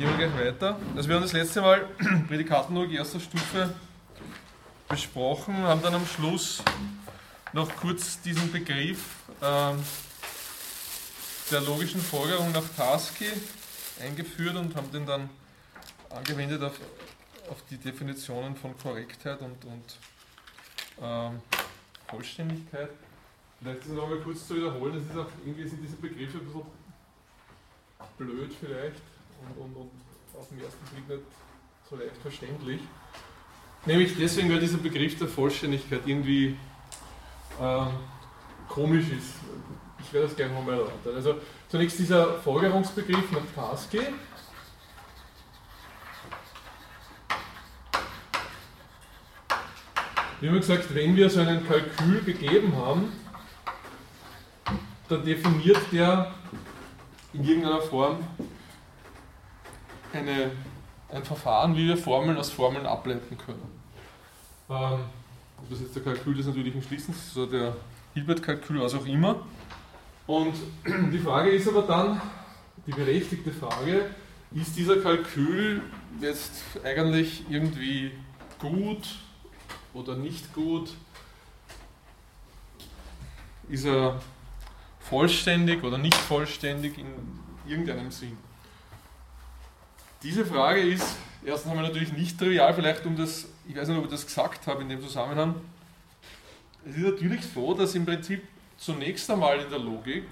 gehen wir gleich weiter. Also wir haben das letzte Mal Prädikatenlogik erster Stufe besprochen, haben dann am Schluss noch kurz diesen Begriff äh, der logischen Folgerung nach Tarski eingeführt und haben den dann angewendet auf, auf die Definitionen von Korrektheit und, und ähm, Vollständigkeit. Vielleicht ist es nochmal kurz zu wiederholen, das ist auch irgendwie sind diese Begriffe ein bisschen blöd vielleicht und, und, und auf den ersten Blick nicht so leicht verständlich. Nämlich deswegen, weil dieser Begriff der Vollständigkeit irgendwie ähm, komisch ist. Ich werde das gerne nochmal erläutern. Also zunächst dieser Folgerungsbegriff nach Tarski. Wie immer gesagt, wenn wir so einen Kalkül gegeben haben, dann definiert der in irgendeiner Form eine, ein Verfahren, wie wir Formeln aus Formeln ableiten können. Ähm, ob das jetzt der Kalkül ist natürlich ein Schließens, so der Hilbert-Kalkül, was auch immer. Und die Frage ist aber dann, die berechtigte Frage, ist dieser Kalkül jetzt eigentlich irgendwie gut oder nicht gut? Ist er vollständig oder nicht vollständig in irgendeinem Sinn? Diese Frage ist erstens einmal natürlich nicht trivial, vielleicht um das, ich weiß nicht, ob ich das gesagt habe in dem Zusammenhang. Es ist natürlich so, dass im Prinzip zunächst einmal in der Logik,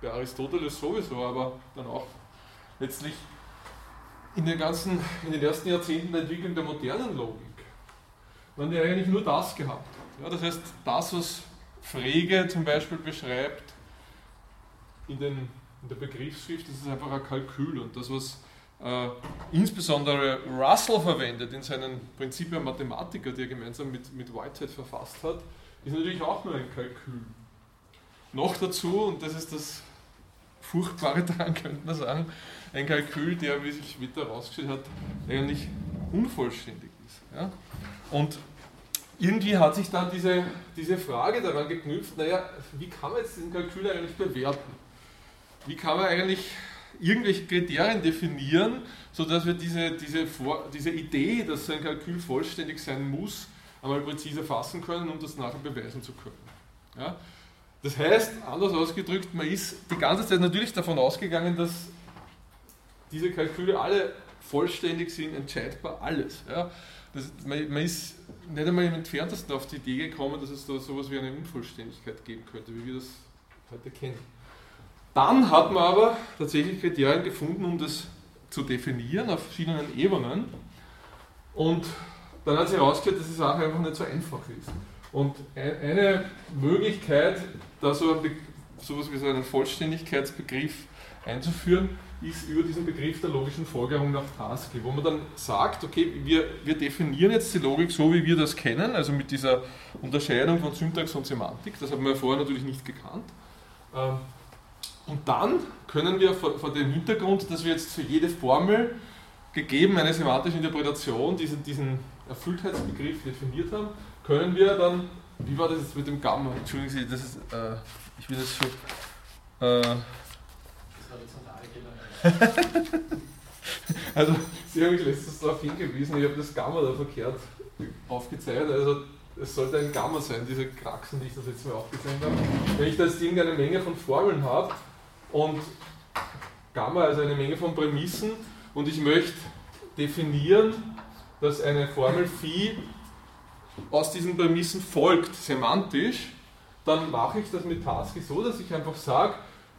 bei Aristoteles sowieso, aber dann auch letztlich in den ganzen, in den ersten Jahrzehnten der Entwicklung der modernen Logik, man die eigentlich nur das gehabt hat. Ja, das heißt, das, was Frege zum Beispiel beschreibt in, den, in der Begriffsschrift, das ist einfach ein Kalkül und das, was äh, insbesondere Russell verwendet in seinen Prinzipien Mathematiker, die er gemeinsam mit, mit Whitehead verfasst hat, ist natürlich auch nur ein Kalkül. Noch dazu, und das ist das Furchtbare daran, könnte man sagen, ein Kalkül, der, wie sich später herausgestellt hat, eigentlich unvollständig ist. Ja? Und irgendwie hat sich dann diese, diese Frage daran geknüpft, naja, wie kann man jetzt diesen Kalkül eigentlich bewerten? Wie kann man eigentlich irgendwelche Kriterien definieren, sodass wir diese, diese, Vor diese Idee, dass ein Kalkül vollständig sein muss, einmal präzise fassen können, um das nachher beweisen zu können. Ja? Das heißt, anders ausgedrückt, man ist die ganze Zeit natürlich davon ausgegangen, dass diese Kalküle alle vollständig sind, entscheidbar, alles. Ja? Das, man, man, ist nicht einmal im entferntesten auf die Idee gekommen, dass es da sowas wie eine Unvollständigkeit geben könnte, wie wir das heute kennen. Dann hat man aber tatsächlich Kriterien gefunden, um das zu definieren auf verschiedenen Ebenen. Und dann hat sich herausgestellt, dass die Sache einfach nicht so einfach ist. Und eine Möglichkeit, da so ein sowas wie so einen Vollständigkeitsbegriff einzuführen, ist über diesen Begriff der logischen Folgerung nach Tarski, wo man dann sagt, okay, wir, wir definieren jetzt die Logik so, wie wir das kennen, also mit dieser Unterscheidung von Syntax und Semantik, das haben wir vorher natürlich nicht gekannt. Und dann können wir vor, vor, dem Hintergrund, dass wir jetzt für jede Formel gegeben eine semantische Interpretation diesen, diesen Erfülltheitsbegriff definiert haben, können wir dann, wie war das jetzt mit dem Gamma? Entschuldigen Sie, das ist, äh, ich will das schon. Äh, also, Sie haben mich letztens darauf hingewiesen, ich habe das Gamma da verkehrt aufgezeichnet. Also, es sollte ein Gamma sein, diese Kraxen, die ich das jetzt mal aufgezeichnet habe. Wenn ich da jetzt irgendeine Menge von Formeln habe, und Gamma also eine Menge von Prämissen. Und ich möchte definieren, dass eine Formel Phi aus diesen Prämissen folgt, semantisch, dann mache ich das mit Tasky so, dass ich einfach sage,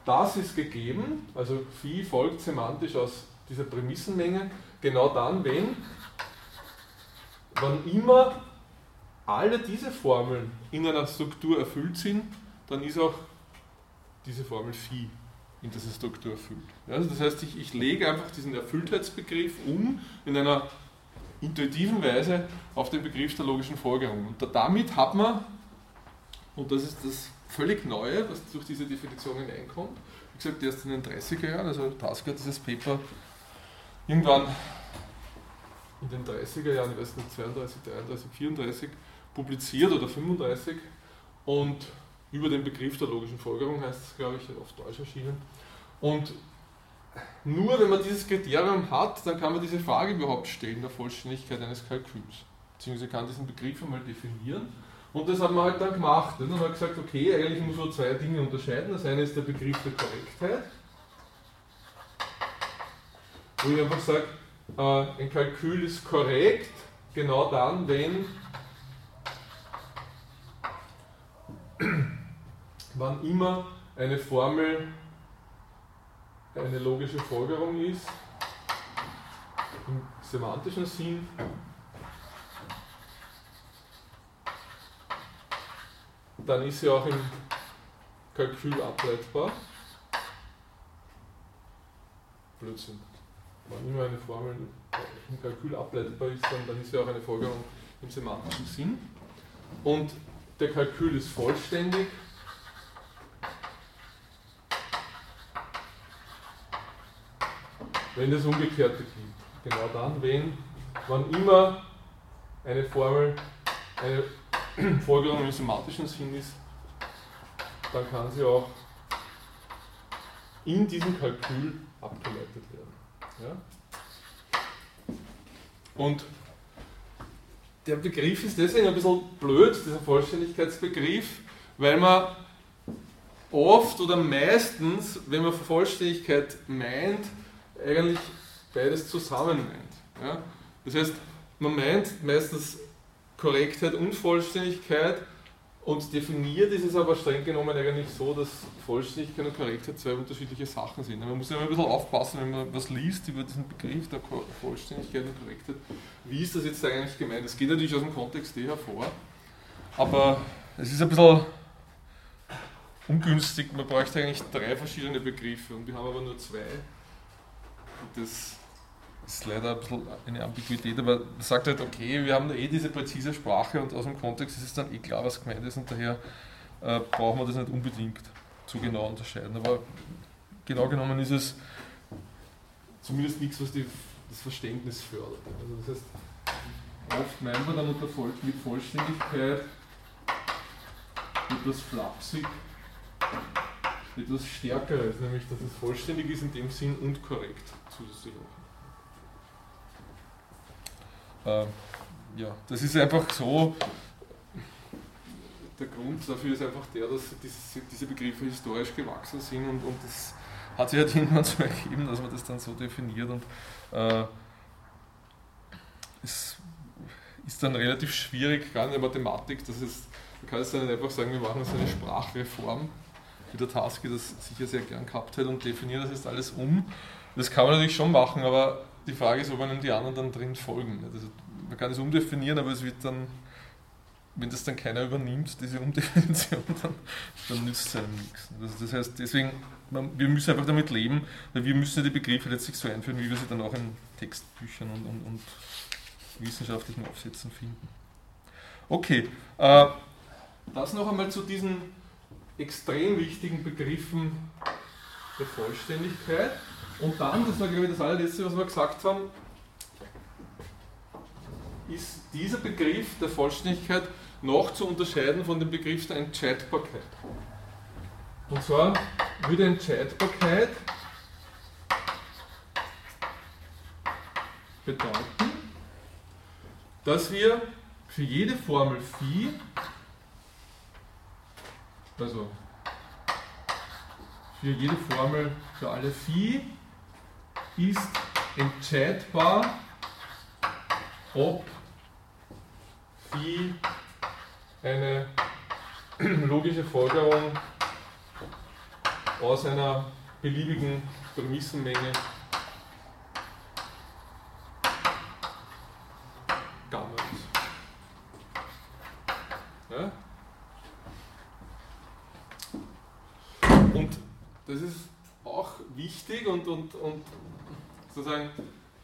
das ist gegeben, also Phi folgt semantisch aus dieser Prämissenmenge, genau dann, wenn, wann immer alle diese Formeln in einer Struktur erfüllt sind, dann ist auch diese Formel Phi in diese Struktur erfüllt. Also das heißt, ich, ich lege einfach diesen Erfülltheitsbegriff um in einer intuitiven Weise auf den Begriff der logischen Folgerung. Und damit hat man, und das ist das völlig Neue, was durch diese Definition hineinkommt, wie gesagt, erst in den 30er Jahren, also Tasker hat dieses Paper irgendwann in den 30er Jahren, ich weiß nicht, 32, 33, 34 publiziert oder 35 und über den Begriff der logischen Folgerung heißt es, glaube ich, auf Deutsch erschienen. Und nur wenn man dieses Kriterium hat, dann kann man diese Frage überhaupt stellen, der Vollständigkeit eines Kalküls. Beziehungsweise kann diesen Begriff einmal definieren. Und das haben wir halt dann gemacht. Dann haben wir gesagt, okay, eigentlich muss man zwei Dinge unterscheiden. Das eine ist der Begriff der Korrektheit, wo ich einfach sage, äh, ein Kalkül ist korrekt, genau dann, wenn wann immer eine Formel eine logische Folgerung ist, im semantischen Sinn, dann ist sie auch im Kalkül ableitbar. Blödsinn. Wenn immer eine Formel im Kalkül ableitbar ist, dann, dann ist sie auch eine Folgerung im semantischen Sinn. Und der Kalkül ist vollständig. Wenn das Umgekehrte gibt. Genau dann, wenn, wann immer eine Formel eine Folgerung im semantischen Sinn ist, dann kann sie auch in diesem Kalkül abgeleitet werden. Ja? Und der Begriff ist deswegen ein bisschen blöd, dieser Vollständigkeitsbegriff, weil man oft oder meistens, wenn man Vollständigkeit meint, eigentlich beides zusammen meint. Ja? Das heißt, man meint meistens Korrektheit und Vollständigkeit und definiert ist es aber streng genommen eigentlich so, dass Vollständigkeit und Korrektheit zwei unterschiedliche Sachen sind. Man muss ja immer ein bisschen aufpassen, wenn man was liest über diesen Begriff der Vollständigkeit und Korrektheit. Wie ist das jetzt eigentlich gemeint? Das geht natürlich aus dem Kontext eh hervor, aber es ist ein bisschen ungünstig. Man bräuchte eigentlich drei verschiedene Begriffe und wir haben aber nur zwei. Das ist leider ein bisschen eine Ambiguität, aber man sagt halt, okay, wir haben eh diese präzise Sprache und aus dem Kontext ist es dann eh klar, was gemeint ist und daher äh, brauchen wir das nicht unbedingt zu genau unterscheiden. Aber genau genommen ist es zumindest nichts, was die, das Verständnis fördert. Also das heißt, oft meinen wir dann unter Voll mit Vollständigkeit etwas flapsig, etwas Stärkeres, nämlich dass es vollständig ist in dem Sinn und korrekt zusätzlich auch. Äh, ja, das ist einfach so. Der Grund dafür ist einfach der, dass diese, diese Begriffe historisch gewachsen sind und, und das hat sich halt irgendwann so ergeben, dass man das dann so definiert und äh, es ist dann relativ schwierig, gerade in der Mathematik, dass es, man kann es dann einfach sagen, wir machen jetzt eine Sprachreform, wie der Taski das sicher sehr gern gehabt hat und definieren das jetzt alles um. Das kann man natürlich schon machen, aber die Frage ist, ob einem die anderen dann drin folgen. Also man kann es umdefinieren, aber es wird dann, wenn das dann keiner übernimmt, diese Umdefinition, dann, dann nützt es einem nichts. Also das heißt, deswegen, man, wir müssen einfach damit leben, weil wir müssen die Begriffe letztlich so einführen, wie wir sie dann auch in Textbüchern und, und, und wissenschaftlichen Aufsätzen finden. Okay, äh, das noch einmal zu diesen extrem wichtigen Begriffen der Vollständigkeit. Und dann, das war glaube ich das allerletzte, was wir gesagt haben, ist dieser Begriff der Vollständigkeit noch zu unterscheiden von dem Begriff der Entscheidbarkeit. Und zwar würde Entscheidbarkeit bedeuten, dass wir für jede Formel phi, also für jede Formel für alle phi ist entscheidbar, ob phi eine logische Folgerung aus einer beliebigen Prämissenmenge Gamma ist. Ja? Und das ist auch wichtig und, und, und sozusagen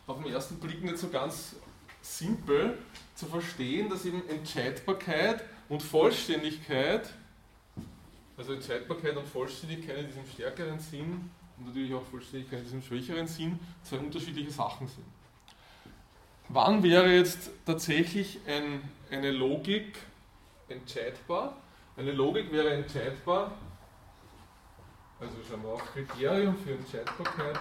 auf den ersten Blick nicht so ganz simpel zu verstehen, dass eben Entscheidbarkeit und Vollständigkeit, also Entscheidbarkeit und Vollständigkeit in diesem stärkeren Sinn und natürlich auch Vollständigkeit in diesem schwächeren Sinn, zwei unterschiedliche Sachen sind. Wann wäre jetzt tatsächlich ein, eine Logik entscheidbar? Eine Logik wäre entscheidbar, also schauen wir auf Kriterium für Entscheidbarkeit.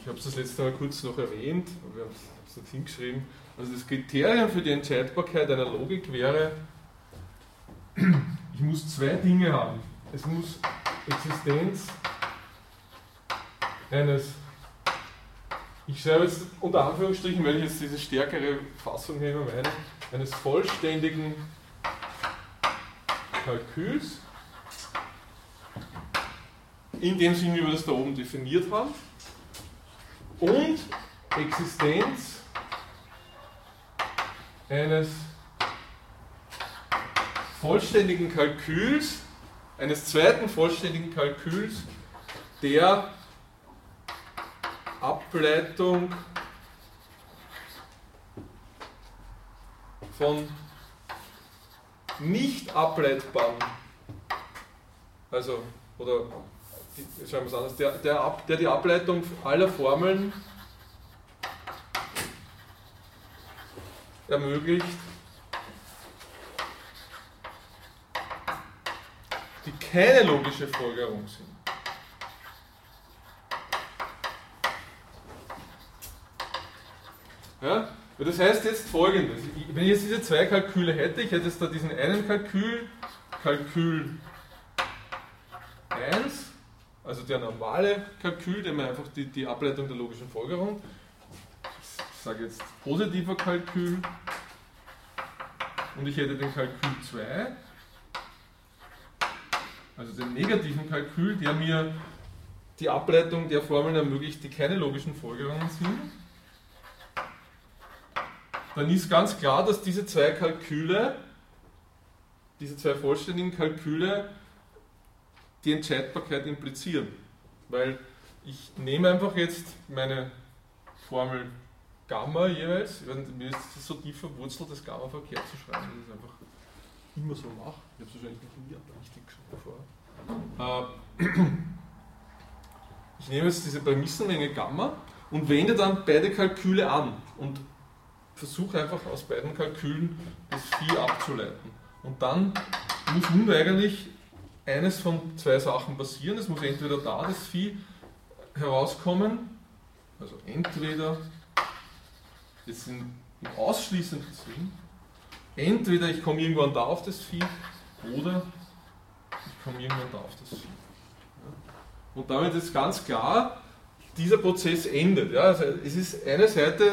Ich habe es das letzte Mal kurz noch erwähnt, aber wir haben es dort hingeschrieben. Also das Kriterium für die Entscheidbarkeit einer Logik wäre, ich muss zwei Dinge haben. Es muss Existenz eines ich schreibe jetzt unter Anführungsstrichen, weil ich jetzt diese stärkere Fassung nehme, meine, eines vollständigen Kalküls, in dem Sinne, wie wir das da oben definiert haben, und Existenz eines vollständigen Kalküls, eines zweiten vollständigen Kalküls der Ableitung von nicht ableitbaren, also, oder schreiben wir es anders, der, der, der die Ableitung aller Formeln ermöglicht, die keine logische Folgerung sind. Ja? Das heißt jetzt folgendes, wenn ich jetzt diese zwei Kalküle hätte, ich hätte jetzt da diesen einen Kalkül, Kalkül 1, also der normale Kalkül, der mir einfach die, die Ableitung der logischen Folgerung, ich sage jetzt positiver Kalkül, und ich hätte den Kalkül 2, also den negativen Kalkül, der mir die Ableitung der Formeln ermöglicht, die keine logischen Folgerungen sind, dann ist ganz klar, dass diese zwei Kalküle, diese zwei vollständigen Kalküle, die Entscheidbarkeit implizieren. Weil ich nehme einfach jetzt meine Formel Gamma jeweils, mir ist es so tief verwurzelt, das Gamma verkehrt zu schreiben, dass ich es einfach immer so mache. Ich habe es wahrscheinlich noch nie richtig geschrieben vorher. Äh, ich nehme jetzt diese Prämissenmenge Gamma und wende dann beide Kalküle an und versuche einfach aus beiden Kalkülen das Phi abzuleiten. Und dann muss nun eigentlich eines von zwei Sachen passieren. Es muss entweder da das Phi herauskommen, also entweder, sind im ausschließenden Sinn, entweder ich komme irgendwann da auf das Phi oder ich komme irgendwann da auf das Phi. Und damit ist ganz klar, dieser Prozess endet. Ja, also es ist eine Seite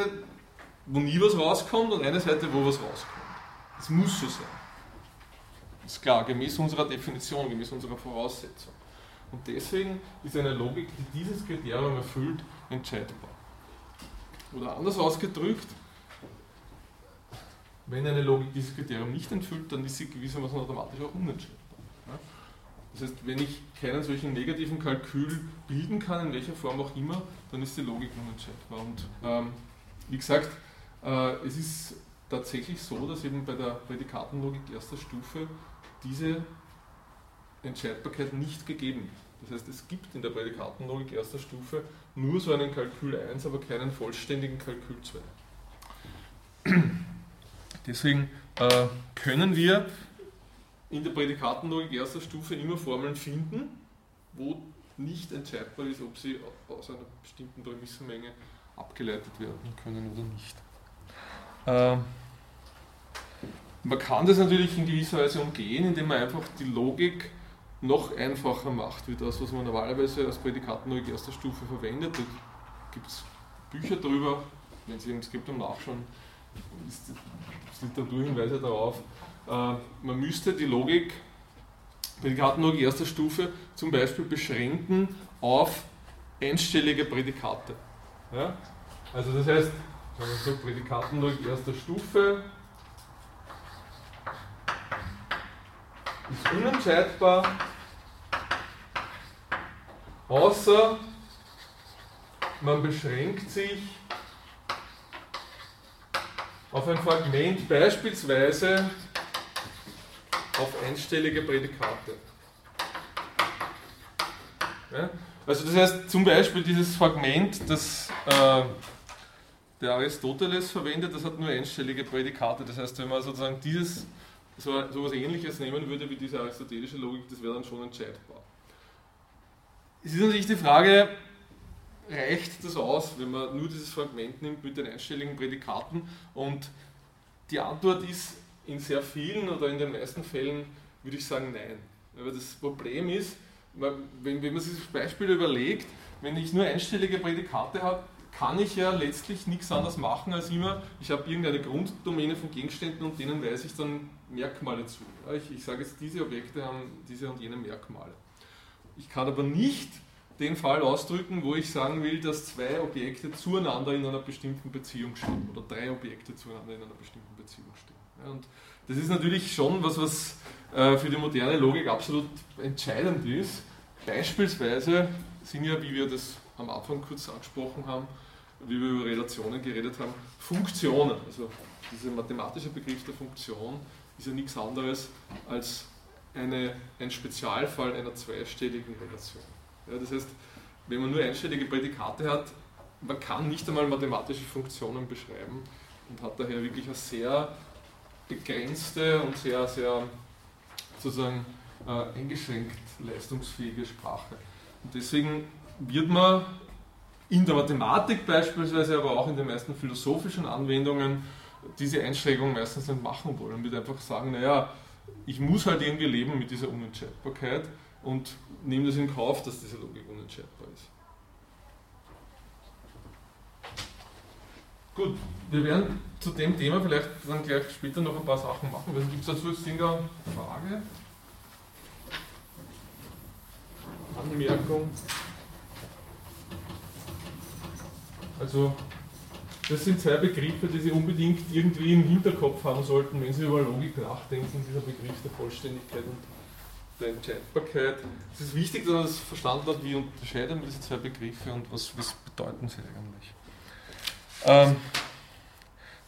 wo nie was rauskommt und eine Seite, wo was rauskommt. Das muss so sein. Das ist klar, gemäß unserer Definition, gemäß unserer Voraussetzung. Und deswegen ist eine Logik, die dieses Kriterium erfüllt, entscheidbar. Oder anders ausgedrückt, wenn eine Logik dieses Kriterium nicht erfüllt, dann ist sie gewissermaßen automatisch auch unentscheidbar. Das heißt, wenn ich keinen solchen negativen Kalkül bilden kann, in welcher Form auch immer, dann ist die Logik unentscheidbar. Und ähm, wie gesagt, äh, es ist tatsächlich so, dass eben bei der Prädikatenlogik erster Stufe diese Entscheidbarkeit nicht gegeben ist. Das heißt, es gibt in der Prädikatenlogik erster Stufe nur so einen Kalkül 1, aber keinen vollständigen Kalkül 2. Deswegen äh, können wir in der Prädikatenlogik erster Stufe immer Formeln finden, wo nicht entscheidbar ist, ob sie aus einer bestimmten Prämissenmenge abgeleitet werden können oder nicht. Ähm, man kann das natürlich in gewisser Weise umgehen, indem man einfach die Logik noch einfacher macht, wie das, was man normalerweise als Prädikatenlogik erster Stufe verwendet. Da gibt es Bücher darüber, wenn Sie im Skriptum nachschauen, ist Literaturhinweise darauf. Äh, man müsste die Logik, Prädikatenlogik erster Stufe, zum Beispiel beschränken auf einstellige Prädikate. Ja? Also das heißt, sagen wir so, Prädikatenlogik erster Stufe ist unentscheidbar, außer man beschränkt sich auf ein Fragment beispielsweise auf einstellige Prädikate. Ja? Also das heißt zum Beispiel dieses Fragment, das äh, der Aristoteles verwendet, das hat nur einstellige Prädikate. Das heißt, wenn man sozusagen dieses, so, so etwas ähnliches nehmen würde wie diese aristotelische Logik, das wäre dann schon entscheidbar. Es ist natürlich die Frage, reicht das aus, wenn man nur dieses Fragment nimmt mit den einstelligen Prädikaten? Und die Antwort ist in sehr vielen oder in den meisten Fällen, würde ich sagen, nein. Aber das Problem ist, wenn, wenn man sich das Beispiel überlegt, wenn ich nur einstellige Prädikate habe, kann ich ja letztlich nichts anderes machen als immer, ich habe irgendeine Grunddomäne von Gegenständen und denen weise ich dann Merkmale zu. Ich, ich sage jetzt, diese Objekte haben diese und jene Merkmale. Ich kann aber nicht den Fall ausdrücken, wo ich sagen will, dass zwei Objekte zueinander in einer bestimmten Beziehung stehen oder drei Objekte zueinander in einer bestimmten Beziehung stehen. Ja, und das ist natürlich schon was, was äh, für die moderne Logik absolut entscheidend ist. Beispielsweise sind ja, wie wir das am Anfang kurz angesprochen haben, wie wir über Relationen geredet haben, Funktionen. Also dieser mathematische Begriff der Funktion ist ja nichts anderes als eine, ein Spezialfall einer zweistelligen Relation. Ja, das heißt, wenn man nur einstellige Prädikate hat, man kann nicht einmal mathematische Funktionen beschreiben und hat daher wirklich eine sehr begrenzte und sehr, sehr sozusagen äh, eingeschränkt leistungsfähige Sprache. Und deswegen wird man in der Mathematik beispielsweise, aber auch in den meisten philosophischen Anwendungen diese Einschränkung meistens nicht machen wollen. Man wird einfach sagen, naja, ich muss halt irgendwie leben mit dieser Unentscheidbarkeit und nehme das in Kauf, dass diese Logik unentscheidbar ist. Gut, wir werden zu dem Thema vielleicht dann gleich später noch ein paar Sachen machen. Gibt es dazu jetzt eine Frage? Anmerkung? Also, das sind zwei Begriffe, die Sie unbedingt irgendwie im Hinterkopf haben sollten, wenn Sie über Logik nachdenken, dieser Begriff der Vollständigkeit und der Entscheidbarkeit. Es ist wichtig, dass man das verstanden hat, wie unterscheiden wir diese zwei Begriffe und was, was bedeuten sie eigentlich. Ähm,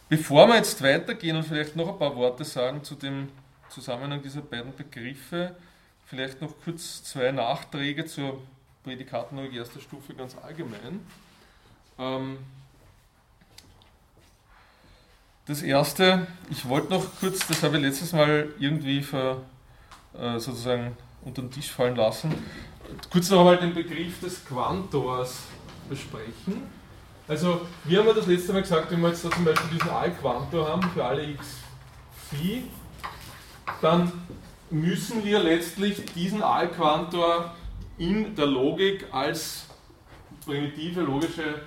bevor wir jetzt weitergehen und vielleicht noch ein paar Worte sagen zu dem Zusammenhang dieser beiden Begriffe, vielleicht noch kurz zwei Nachträge zur Prädikatenlogik erster Stufe ganz allgemein. Ähm, das erste, ich wollte noch kurz, das habe ich letztes Mal irgendwie ver, äh, sozusagen unter den Tisch fallen lassen. Kurz noch einmal den Begriff des Quantors besprechen. Also, wir haben ja das letzte Mal gesagt, wenn wir jetzt da zum Beispiel diesen Al-Quantor haben für alle x Phi, dann müssen wir letztlich diesen Al-Quantor in der Logik als primitive logische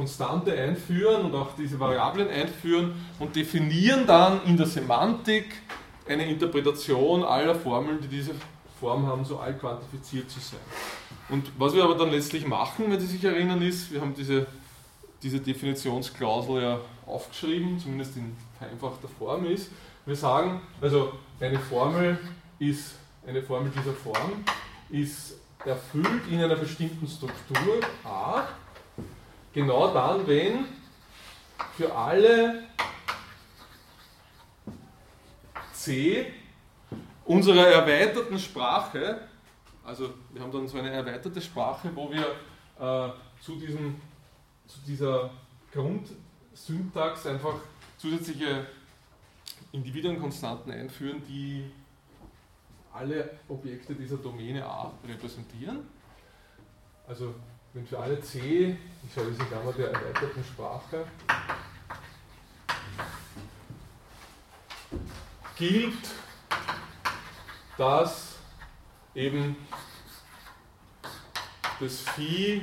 Konstante einführen und auch diese Variablen einführen und definieren dann in der Semantik eine Interpretation aller Formeln, die diese Form haben, so allquantifiziert zu sein. Und was wir aber dann letztlich machen, wenn Sie sich erinnern, ist, wir haben diese, diese Definitionsklausel ja aufgeschrieben, zumindest in vereinfachter Form ist. Wir sagen, also eine Formel ist, eine Formel dieser Form ist erfüllt in einer bestimmten Struktur A, genau dann, wenn für alle C unserer erweiterten Sprache, also wir haben dann so eine erweiterte Sprache, wo wir äh, zu, diesem, zu dieser Grundsyntax einfach zusätzliche Individuenkonstanten einführen, die alle Objekte dieser Domäne A repräsentieren. Also wenn für alle C, ich schaue diese Klammer der erweiterten Sprache, gilt, dass eben das Phi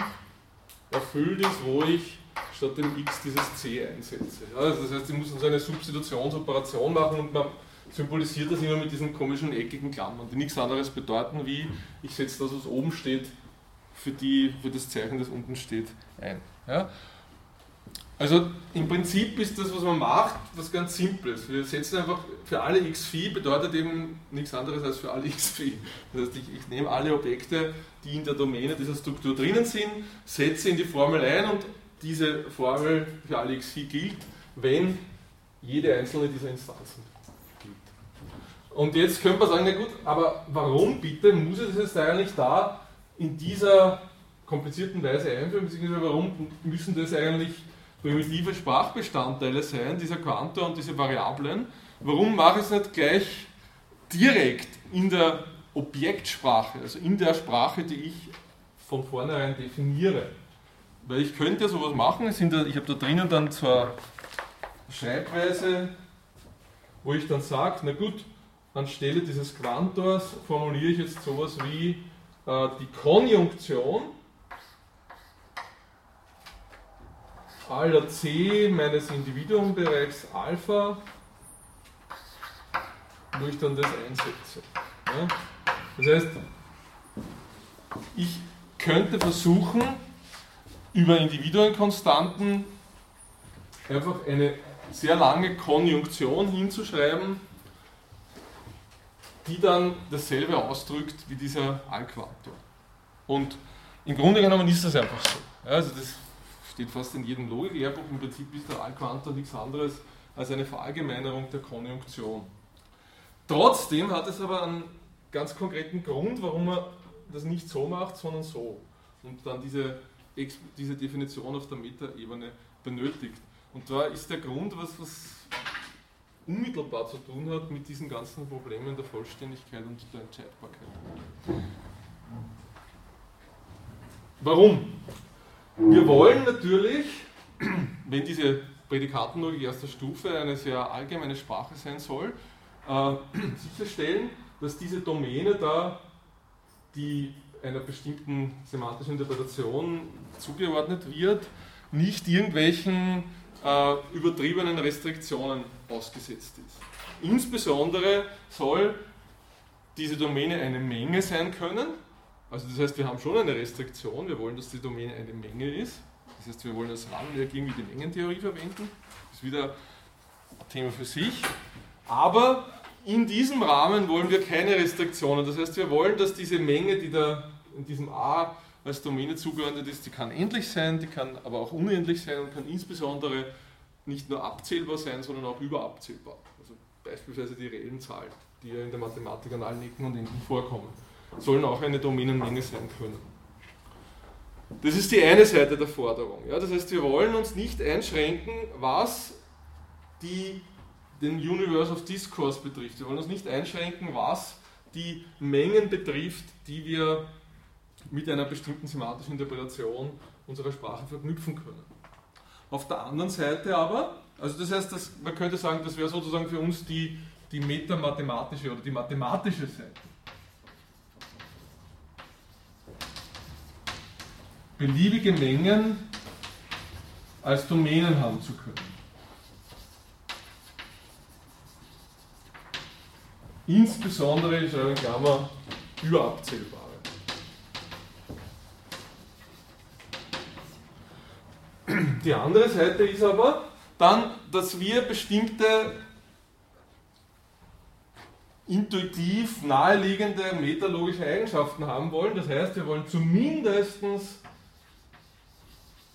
erfüllt ist, wo ich statt dem x dieses c einsetze. Also das heißt, ich muss so eine Substitutionsoperation machen und man symbolisiert das immer mit diesen komischen eckigen Klammern, die nichts anderes bedeuten wie, ich setze das, was oben steht, für, die, für das Zeichen, das unten steht, ein. Ja? Also im Prinzip ist das, was man macht, was ganz Simples. Wir setzen einfach für alle x Phi bedeutet eben nichts anderes als für alle x Phi. Das heißt, ich, ich, nehme alle Objekte, die in der Domäne dieser Struktur drinnen sind, setze in die Formel ein und diese Formel für alle x Phi gilt, wenn jede einzelne dieser Instanzen gilt. Und jetzt könnte man sagen, na gut, aber warum bitte muss es jetzt eigentlich da in dieser komplizierten Weise einführen, beziehungsweise warum müssen das eigentlich primitive Sprachbestandteile sein, dieser Quantor und diese Variablen. Warum mache ich es nicht gleich direkt in der Objektsprache, also in der Sprache, die ich von vornherein definiere? Weil ich könnte ja sowas machen, ich habe da drinnen dann zwar Schreibweise, wo ich dann sage, na gut, anstelle dieses Quantors formuliere ich jetzt sowas wie die Konjunktion aller c meines Individuumbereichs Alpha, wo ich dann das einsetze. Das heißt, ich könnte versuchen, über Individuenkonstanten einfach eine sehr lange Konjunktion hinzuschreiben, die dann dasselbe ausdrückt wie dieser Allquantor. Und im Grunde genommen ist das einfach so. also das steht fast in jedem Logik-Lehrbuch. Im Prinzip ist der Allquantor nichts anderes als eine Verallgemeinerung der Konjunktion. Trotzdem hat es aber einen ganz konkreten Grund, warum man das nicht so macht, sondern so. Und dann diese, diese Definition auf der Metaebene benötigt. Und da ist der Grund, was, was unmittelbar zu tun hat mit diesen ganzen Problemen der Vollständigkeit und der Entscheidbarkeit. Warum? Wir wollen natürlich, wenn diese Prädikatenlogik erster Stufe eine sehr allgemeine Sprache sein soll, äh, sicherstellen, dass diese Domäne da, die einer bestimmten semantischen Interpretation zugeordnet wird, nicht irgendwelchen äh, übertriebenen Restriktionen ausgesetzt ist. Insbesondere soll diese Domäne eine Menge sein können. Also das heißt, wir haben schon eine Restriktion, wir wollen, dass die Domäne eine Menge ist. Das heißt, wir wollen als Rahmenwerk irgendwie die Mengentheorie verwenden. Das ist wieder ein Thema für sich. Aber in diesem Rahmen wollen wir keine Restriktionen. Das heißt, wir wollen, dass diese Menge, die da in diesem A als Domäne zugeordnet ist, die kann endlich sein, die kann aber auch unendlich sein und kann insbesondere nicht nur abzählbar sein, sondern auch überabzählbar. Also beispielsweise die reellen Zahlen, die ja in der Mathematik an allen Ecken und Enden vorkommen, sollen auch eine Domänenmenge sein können. Das ist die eine Seite der Forderung. Ja, das heißt, wir wollen uns nicht einschränken, was die, den Universe of Discourse betrifft. Wir wollen uns nicht einschränken, was die Mengen betrifft, die wir mit einer bestimmten semantischen Interpretation unserer Sprache verknüpfen können. Auf der anderen Seite aber, also das heißt, dass, man könnte sagen, das wäre sozusagen für uns die, die metamathematische oder die mathematische Seite. Beliebige Mengen als Domänen haben zu können. Insbesondere, schreibe in Klammer, überabzählbar. Die andere Seite ist aber dann, dass wir bestimmte intuitiv naheliegende metalogische Eigenschaften haben wollen. Das heißt, wir wollen zumindest,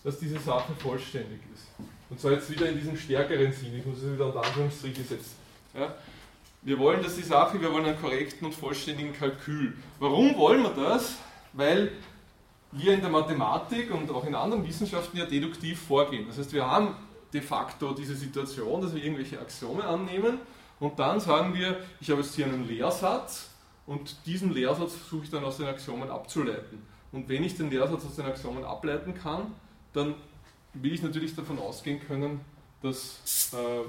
dass diese Sache vollständig ist. Und zwar jetzt wieder in diesem stärkeren Sinn, ich muss es wieder unter Anführungsstriche setzen. Ja? Wir wollen, dass die Sache, wir wollen einen korrekten und vollständigen Kalkül. Warum wollen wir das? Weil wir in der Mathematik und auch in anderen Wissenschaften ja deduktiv vorgehen. Das heißt, wir haben de facto diese Situation, dass wir irgendwelche Axiome annehmen und dann sagen wir, ich habe jetzt hier einen Lehrsatz und diesen Lehrsatz versuche ich dann aus den Axiomen abzuleiten. Und wenn ich den Lehrsatz aus den Axiomen ableiten kann, dann will ich natürlich davon ausgehen können, dass äh,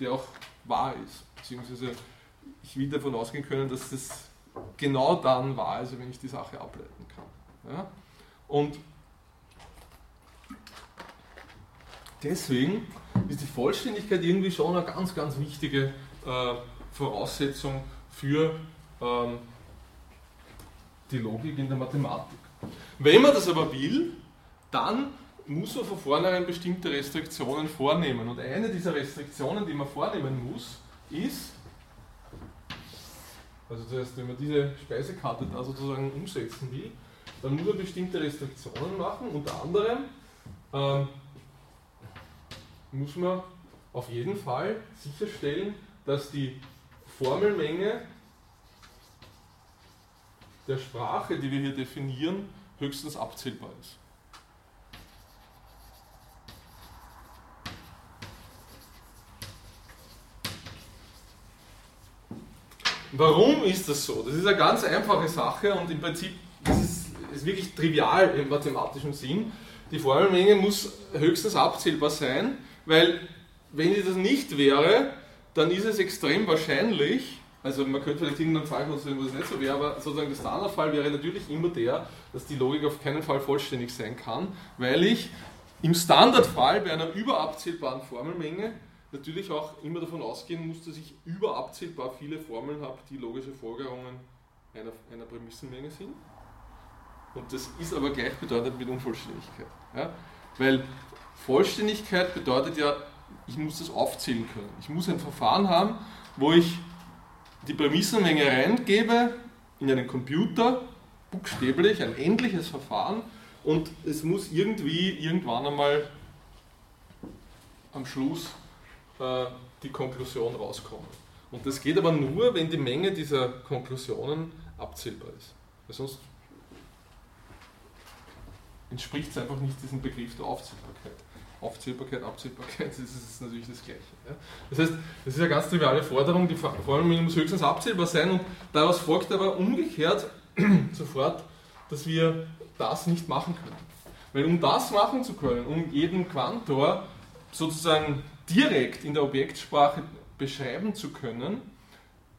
der auch wahr ist. Beziehungsweise ich will davon ausgehen können, dass das genau dann wahr ist, wenn ich die Sache ableiten kann. Ja? Und deswegen ist die Vollständigkeit irgendwie schon eine ganz, ganz wichtige äh, Voraussetzung für ähm, die Logik in der Mathematik. Wenn man das aber will, dann muss man von vornherein bestimmte Restriktionen vornehmen. Und eine dieser Restriktionen, die man vornehmen muss, ist, also das heißt, wenn man diese Speisekarte da sozusagen umsetzen will, dann muss er bestimmte Restriktionen machen. Unter anderem ähm, muss man auf jeden Fall sicherstellen, dass die Formelmenge der Sprache, die wir hier definieren, höchstens abzählbar ist. Warum ist das so? Das ist eine ganz einfache Sache und im Prinzip ist es ist wirklich trivial im mathematischen Sinn. die Formelmenge muss höchstens abzählbar sein, weil wenn sie das nicht wäre, dann ist es extrem wahrscheinlich, also man könnte vielleicht irgendeinen Fall konstruieren, wo es nicht so wäre, aber sozusagen der Standardfall wäre natürlich immer der, dass die Logik auf keinen Fall vollständig sein kann, weil ich im Standardfall bei einer überabzählbaren Formelmenge natürlich auch immer davon ausgehen muss, dass ich überabzählbar viele Formeln habe, die logische Folgerungen einer, einer Prämissenmenge sind. Und das ist aber gleichbedeutend mit Unvollständigkeit. Ja? Weil Vollständigkeit bedeutet ja, ich muss das aufzählen können. Ich muss ein Verfahren haben, wo ich die Prämissenmenge reingebe in einen Computer, buchstäblich, ein endliches Verfahren, und es muss irgendwie irgendwann einmal am Schluss äh, die Konklusion rauskommen. Und das geht aber nur, wenn die Menge dieser Konklusionen abzählbar ist. Weil sonst entspricht es einfach nicht diesem Begriff der Aufzählbarkeit. Aufzählbarkeit, Abzählbarkeit, das ist natürlich das Gleiche. Ja. Das heißt, das ist eine ganz triviale Forderung, die Formel muss höchstens abzählbar sein und daraus folgt aber umgekehrt sofort, dass wir das nicht machen können. Weil um das machen zu können, um jeden Quantor sozusagen direkt in der Objektsprache beschreiben zu können,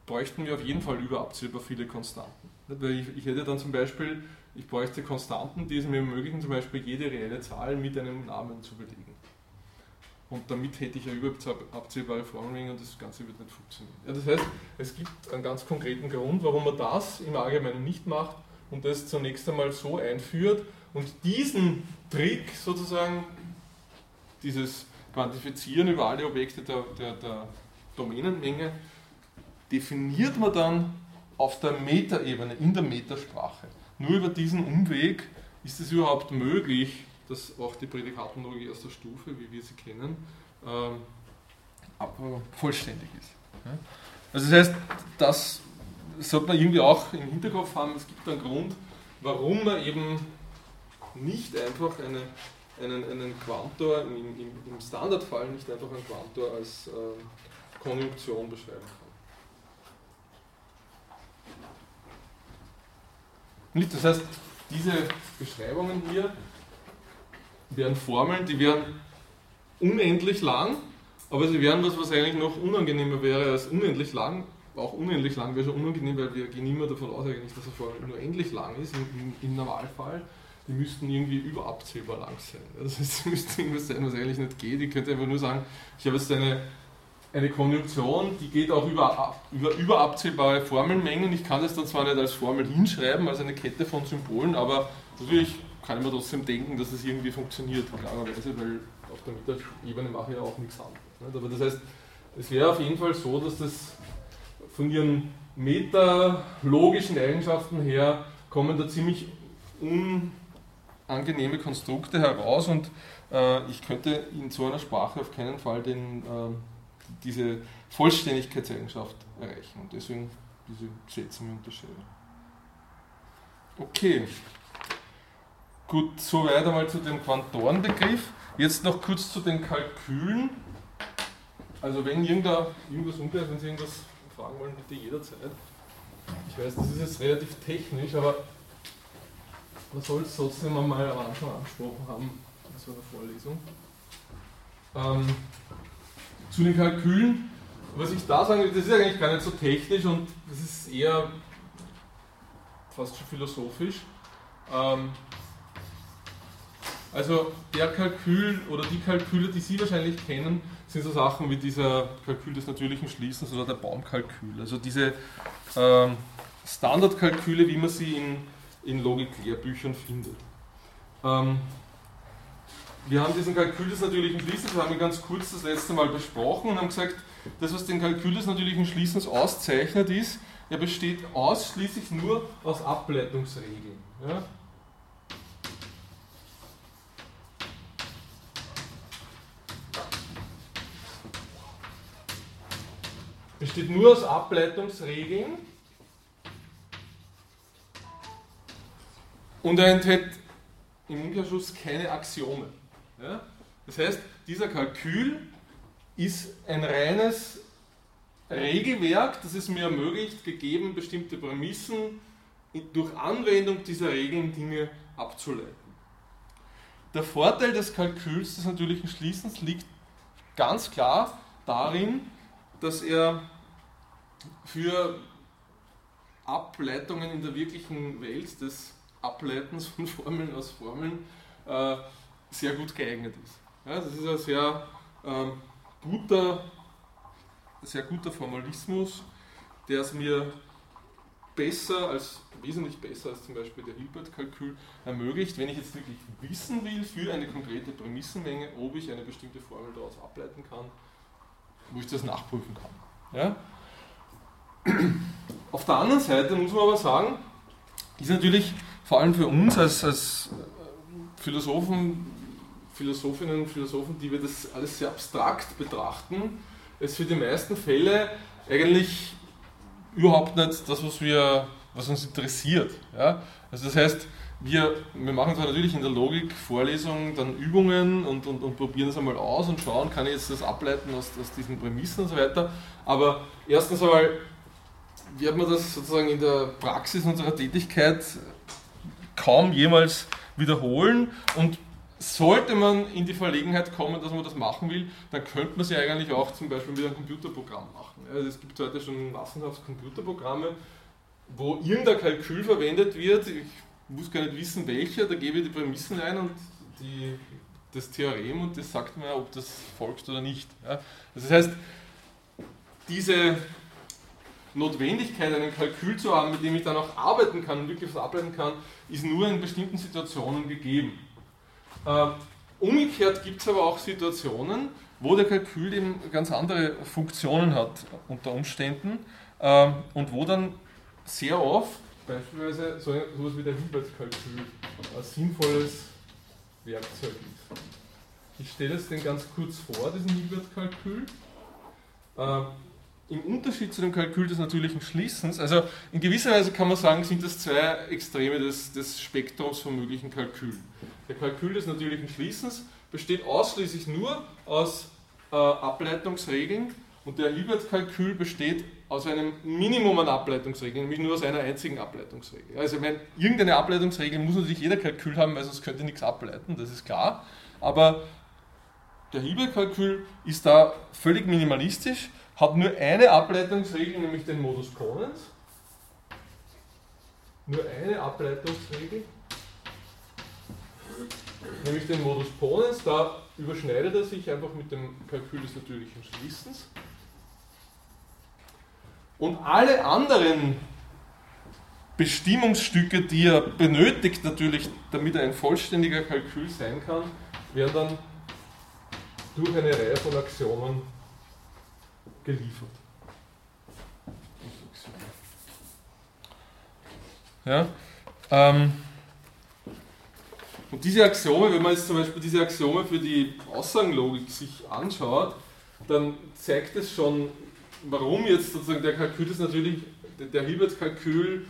bräuchten wir auf jeden Fall überabzählbar viele Konstanten. Ich, ich hätte dann zum Beispiel, ich bräuchte Konstanten, die es mir ermöglichen, zum Beispiel jede reelle Zahl mit einem Namen zu belegen. Und damit hätte ich ja überhaupt abzählbare Formeln und das Ganze wird nicht funktionieren. Ja, das heißt, es gibt einen ganz konkreten Grund, warum man das im Allgemeinen nicht macht und das zunächst einmal so einführt und diesen Trick sozusagen, dieses Quantifizieren über alle Objekte der, der, der Domänenmenge, definiert man dann auf der Metaebene, in der Metasprache. Nur über diesen Umweg ist es überhaupt möglich, dass auch die Prädikatenlogik erster Stufe, wie wir sie kennen, ähm, vollständig ist. Also das heißt, das sollte man irgendwie auch im Hinterkopf haben, es gibt einen Grund, warum man eben nicht einfach eine, einen, einen Quantor, im, im, im Standardfall nicht einfach einen Quantor als äh, Konjunktion beschreiben kann. Nicht, das heißt, diese Beschreibungen hier wären Formeln, die wären unendlich lang, aber sie wären was, was eigentlich noch unangenehmer wäre als unendlich lang, auch unendlich lang wäre schon unangenehm, weil wir gehen immer davon aus, eigentlich, dass eine Formel nur endlich lang ist, im, im Normalfall. Die müssten irgendwie überabzählbar lang sein. Das heißt, sie müssten irgendwas sein, was eigentlich nicht geht. Ich könnte einfach nur sagen, ich habe jetzt eine, eine Konjunktion, die geht auch über, über überabzählbare Formelmengen. Ich kann das dann zwar nicht als Formel hinschreiben, als eine Kette von Symbolen, aber natürlich kann ich mir trotzdem denken, dass es irgendwie funktioniert, klarerweise, weil auf der Metaebene mache ich ja auch nichts anderes. Aber das heißt, es wäre auf jeden Fall so, dass das von ihren metalogischen Eigenschaften her kommen da ziemlich unangenehme Konstrukte heraus und äh, ich könnte in so einer Sprache auf keinen Fall den, äh, diese Vollständigkeitseigenschaft erreichen und deswegen diese Sätze mir unterscheiden. Okay. Gut, soweit einmal zu dem Quantorenbegriff. Jetzt noch kurz zu den Kalkülen. Also wenn irgendwas unklar ist, wenn Sie irgendwas fragen wollen, bitte jederzeit. Ich weiß, das ist jetzt relativ technisch, aber man soll es trotzdem einmal am Anfang angesprochen haben in so einer Vorlesung. Ähm, zu den Kalkülen, was ich da will, das ist eigentlich gar nicht so technisch und das ist eher fast schon philosophisch. Ähm, also der Kalkül oder die Kalküle, die Sie wahrscheinlich kennen, sind so Sachen wie dieser Kalkül des natürlichen Schließens oder der Baumkalkül. Also diese ähm, Standardkalküle, wie man sie in, in Logik-Lehrbüchern findet. Wir haben diesen Kalkül des natürlichen Schließens, wir haben ihn ganz kurz das letzte Mal besprochen und haben gesagt, das, was den Kalkül des natürlichen Schließens auszeichnet, ist, er besteht ausschließlich nur aus Ableitungsregeln. Ja? besteht nur aus Ableitungsregeln und er enthält im Umkehrschluss keine Axiome. Ja? Das heißt, dieser Kalkül ist ein reines Regelwerk, das es mir ermöglicht, gegeben bestimmte Prämissen, durch Anwendung dieser Regeln Dinge abzuleiten. Der Vorteil des Kalküls des natürlichen Schließens liegt ganz klar darin, dass er für Ableitungen in der wirklichen Welt des Ableitens von Formeln aus Formeln äh, sehr gut geeignet ist. Ja, das ist ein sehr, ähm, guter, sehr guter Formalismus, der es mir besser als, wesentlich besser als zum Beispiel der Hilbert-Kalkül ermöglicht, wenn ich jetzt wirklich wissen will für eine konkrete Prämissenmenge, ob ich eine bestimmte Formel daraus ableiten kann, wo ich das nachprüfen kann. Ja? Auf der anderen Seite muss man aber sagen, ist natürlich vor allem für uns als, als Philosophen, Philosophinnen und Philosophen, die wir das alles sehr abstrakt betrachten, es für die meisten Fälle eigentlich überhaupt nicht das, was, wir, was uns interessiert. Ja? Also das heißt, wir, wir machen zwar natürlich in der Logik Vorlesungen, dann Übungen und, und, und probieren das einmal aus und schauen, kann ich jetzt das ableiten aus, aus diesen Prämissen und so weiter. Aber erstens einmal wird man das sozusagen in der Praxis unserer Tätigkeit kaum jemals wiederholen und sollte man in die Verlegenheit kommen, dass man das machen will, dann könnte man sie eigentlich auch zum Beispiel mit einem Computerprogramm machen. Also es gibt heute schon massenhaft Computerprogramme, wo irgendein Kalkül verwendet wird. Ich muss gar nicht wissen, welcher, da gebe ich die Prämissen ein und die, das Theorem und das sagt mir, ob das folgt oder nicht. Ja. Das heißt, diese Notwendigkeit, einen Kalkül zu haben, mit dem ich dann auch arbeiten kann und wirklich was ableiten kann, ist nur in bestimmten Situationen gegeben. Äh, umgekehrt gibt es aber auch Situationen, wo der Kalkül eben ganz andere Funktionen hat unter Umständen äh, und wo dann sehr oft beispielsweise so etwas wie der Hilbertskalkül ein sinnvolles Werkzeug ist. Ich stelle es den ganz kurz vor, diesen Hilbertskalkül. Äh, im Unterschied zu dem Kalkül des natürlichen Schließens, also in gewisser Weise kann man sagen, sind das zwei Extreme des, des Spektrums von möglichen Kalkülen. Der Kalkül des natürlichen Schließens besteht ausschließlich nur aus äh, Ableitungsregeln und der Hilbert-Kalkül besteht aus einem Minimum an Ableitungsregeln, nämlich nur aus einer einzigen Ableitungsregel. Also ich meine, irgendeine Ableitungsregel muss natürlich jeder Kalkül haben, weil sonst könnte nichts ableiten, das ist klar. Aber der Hilbert-Kalkül ist da völlig minimalistisch hat nur eine Ableitungsregel, nämlich den Modus Conens. Nur eine Ableitungsregel, nämlich den Modus Ponens. Da überschneidet er sich einfach mit dem Kalkül des natürlichen Schließens. Und alle anderen Bestimmungsstücke, die er benötigt, natürlich, damit er ein vollständiger Kalkül sein kann, werden dann durch eine Reihe von Axiomen geliefert. Ja, ähm, und diese Axiome, wenn man jetzt zum Beispiel diese Axiome für die Aussagenlogik sich anschaut, dann zeigt es schon, warum jetzt sozusagen der Kalkül ist natürlich, der Hilbert-Kalkül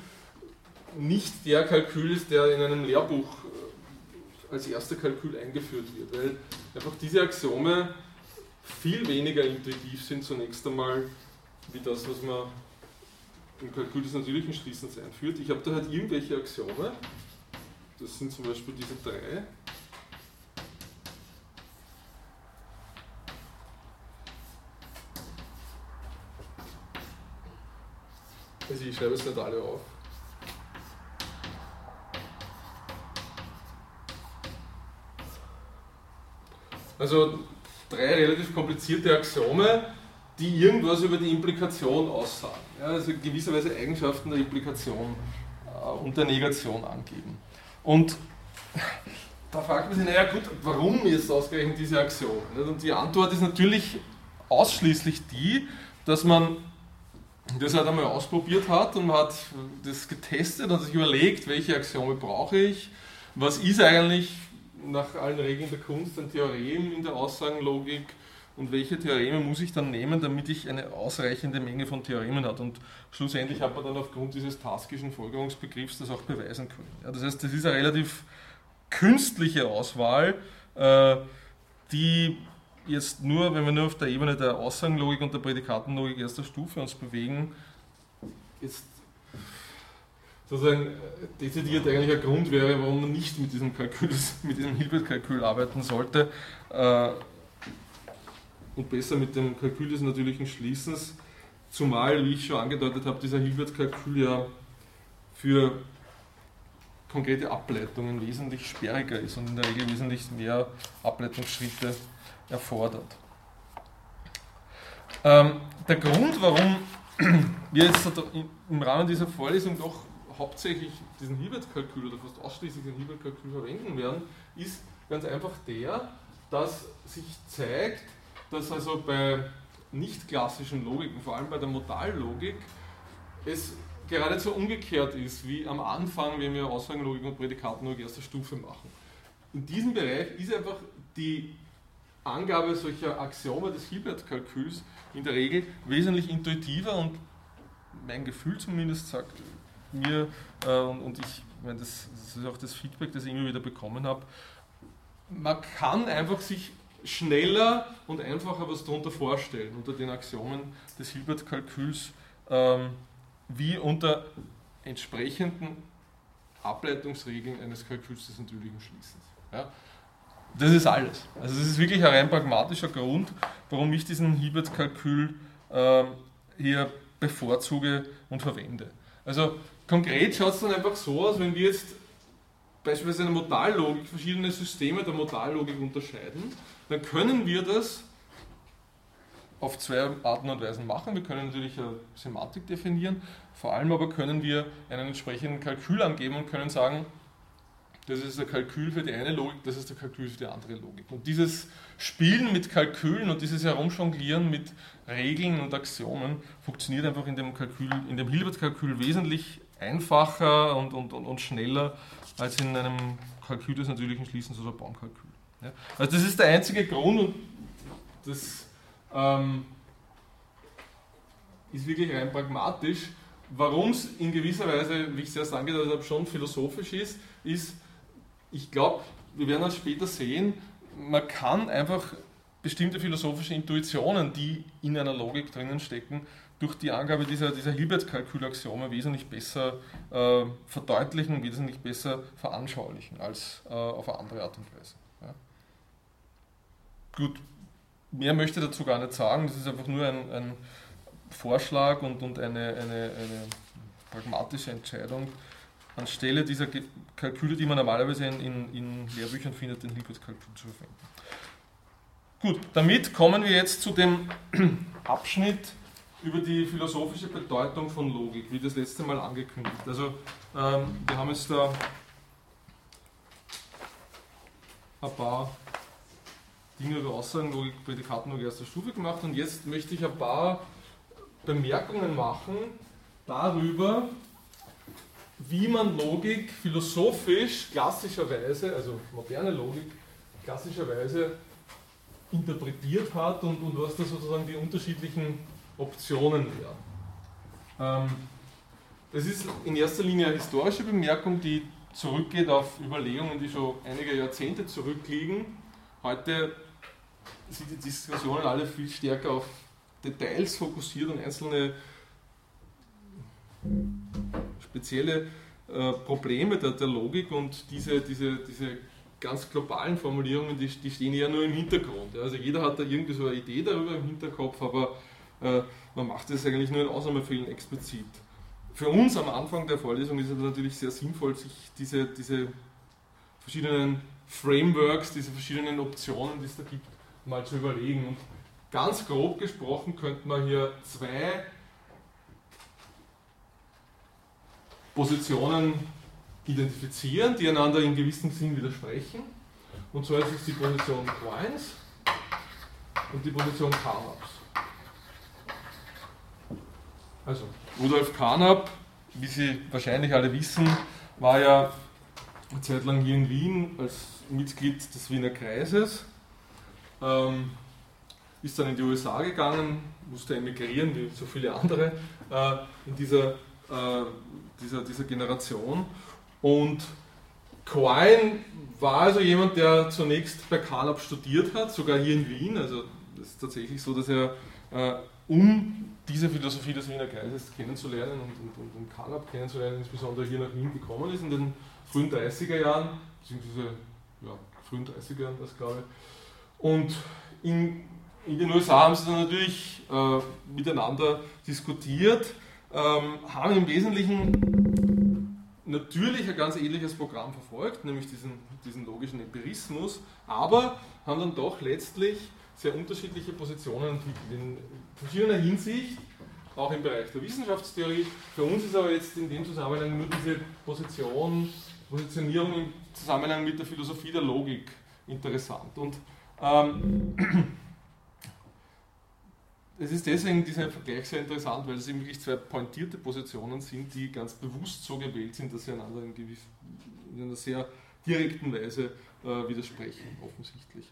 nicht der Kalkül ist, der in einem Lehrbuch als erster Kalkül eingeführt wird. Weil einfach diese Axiome viel weniger intuitiv sind zunächst einmal, wie das, was man im Kalkül des natürlichen Schließens einführt. Ich habe da halt irgendwelche Axiome, das sind zum Beispiel diese drei. Also ich schreibe es nicht alle auf. Also drei relativ komplizierte Axiome, die irgendwas über die Implikation aussagen. Ja, also gewisserweise Eigenschaften der Implikation äh, und der Negation angeben. Und da fragt man sich, naja gut, warum jetzt ausgerechnet diese Axiome? Und die Antwort ist natürlich ausschließlich die, dass man das halt einmal ausprobiert hat und man hat das getestet und sich überlegt, welche Axiome brauche ich, was ist eigentlich nach allen Regeln der Kunst ein Theorem in der Aussagenlogik und welche Theoreme muss ich dann nehmen, damit ich eine ausreichende Menge von Theoremen habe. Und schlussendlich hat man dann aufgrund dieses taskischen Folgerungsbegriffs das auch beweisen können. Ja, das heißt, das ist eine relativ künstliche Auswahl, äh, die jetzt nur, wenn wir nur auf der Ebene der Aussagenlogik und der Prädikatenlogik erster Stufe uns bewegen, jetzt sozusagen dezidiert eigentlich ein Grund wäre, warum man nicht mit diesem Kalkül, mit diesem Hilbert-Kalkül arbeiten sollte und besser mit dem Kalkül des natürlichen Schließens, zumal, wie ich schon angedeutet habe, dieser Hilbert-Kalkül ja für konkrete Ableitungen wesentlich sperriger ist und in der Regel wesentlich mehr Ableitungsschritte erfordert. Ähm, der Grund, warum wir jetzt im Rahmen dieser Vorlesung doch hauptsächlich diesen Hilbert-Kalkül oder fast ausschließlich den Hilbert-Kalkül verwenden werden, ist ganz einfach der, dass sich zeigt, dass also bei nicht klassischen Logiken, vor allem bei der Modallogik, es geradezu umgekehrt ist, wie am Anfang, wenn wir Aussagenlogik und Prädikatenlogik erster Stufe machen. In diesem Bereich ist einfach die Angabe solcher Axiome des Hilbert-Kalküls in der Regel wesentlich intuitiver und mein Gefühl zumindest sagt mir, äh, und ich meine, das, das ist auch das Feedback, das ich immer wieder bekommen habe, man kann einfach sich schneller und einfacher was darunter vorstellen, unter den Axiomen des Hilbert-Kalküls, ähm, wie unter entsprechenden Ableitungsregeln eines Kalküls des natürlichen Schließens. Ja? Das ist alles. Also das ist wirklich ein rein pragmatischer Grund, warum ich diesen Hilbert-Kalkül äh, hier bevorzuge und verwende. Also konkret schaut es dann einfach so aus, wenn wir jetzt beispielsweise in der Modallogik verschiedene Systeme der Modallogik unterscheiden, dann können wir das auf zwei Arten und Weisen machen. Wir können natürlich eine Semantik definieren, vor allem aber können wir einen entsprechenden Kalkül angeben und können sagen, das ist der Kalkül für die eine Logik, das ist der Kalkül für die andere Logik. Und dieses Spielen mit Kalkülen und dieses Herumjonglieren mit Regeln und Axiomen funktioniert einfach in dem Kalkül, in dem Hilbert-Kalkül wesentlich einfacher und, und, und, und, schneller als in einem Kalkül des natürlichen Schließens oder Baumkalkül. Ja? Also das ist der einzige Grund und das ähm, ist wirklich rein pragmatisch. Warum es in gewisser Weise, wie ich es erst angedeutet habe, schon philosophisch ist, ist, ich glaube, wir werden das später sehen, man kann einfach bestimmte philosophische Intuitionen, die in einer Logik drinnen stecken, durch die Angabe dieser, dieser Hilbert-Kalkulaxiome wesentlich besser äh, verdeutlichen, wesentlich besser veranschaulichen als äh, auf eine andere Art und Weise. Gut, mehr möchte ich dazu gar nicht sagen, das ist einfach nur ein, ein Vorschlag und, und eine, eine, eine pragmatische Entscheidung, anstelle dieser Kalküle, die man normalerweise in, in, in Lehrbüchern findet, den Hilbert-Kalkül zu verwenden. Gut, damit kommen wir jetzt zu dem Abschnitt über die philosophische Bedeutung von Logik, wie das letzte Mal angekündigt. Also ähm, wir haben jetzt da ein paar Dinge über Aussagenlogik, Prädikatenlogik erster Stufe gemacht und jetzt möchte ich ein paar Bemerkungen machen darüber, wie man Logik philosophisch klassischerweise, also moderne Logik klassischerweise interpretiert hat und, und was da sozusagen die unterschiedlichen Optionen wären. Ähm, das ist in erster Linie eine historische Bemerkung, die zurückgeht auf Überlegungen, die schon einige Jahrzehnte zurückliegen. Heute sind die Diskussionen alle viel stärker auf Details fokussiert und einzelne spezielle äh, Probleme der, der, Logik und diese, diese, diese ganz globalen Formulierungen, die, die stehen ja nur im Hintergrund. Ja. Also jeder hat da irgendwie so eine Idee darüber im Hinterkopf, aber äh, man macht das eigentlich nur in Ausnahmefällen explizit. Für uns am Anfang der Vorlesung ist es natürlich sehr sinnvoll, sich diese, diese verschiedenen Frameworks, diese verschiedenen Optionen, die es da gibt, mal zu überlegen. Und ganz grob gesprochen könnte man hier zwei Positionen identifizieren, die einander in gewissem Sinn widersprechen. Und zwar ist es die Position Quines und die Position Carnaps. Also, Rudolf Carnap, wie Sie wahrscheinlich alle wissen, war ja eine Zeit lang hier in Wien als Mitglied des Wiener Kreises, ähm, ist dann in die USA gegangen, musste emigrieren, wie so viele andere äh, in dieser, äh, dieser, dieser Generation. Und Quine war also jemand, der zunächst bei Carnap studiert hat, sogar hier in Wien. Also es ist tatsächlich so, dass er äh, um diese Philosophie des Wiener Kreises kennenzulernen und, und, und, Carnap kennenzulernen, insbesondere hier nach Wien gekommen ist in den frühen 30er Jahren, beziehungsweise ja, frühen 30er Jahren, das glaube ich. Und in, in den USA haben sie dann natürlich äh, miteinander diskutiert, ähm, haben im Wesentlichen natürlich ein ganz ähnliches Programm verfolgt, nämlich diesen, diesen logischen Empirismus, aber haben dann doch letztlich sehr unterschiedliche Positionen entwickelt. In verschiedener Hinsicht, auch im Bereich der Wissenschaftstheorie. Für uns ist aber jetzt in dem Zusammenhang nur diese Position, Positionierung im Zusammenhang mit der Philosophie der Logik interessant. Und es ist deswegen dieser Vergleich sehr interessant, weil es eben wirklich zwei pointierte Positionen sind, die ganz bewusst so gewählt sind, dass sie einander in, gewiss, in einer sehr direkten Weise äh, widersprechen, offensichtlich.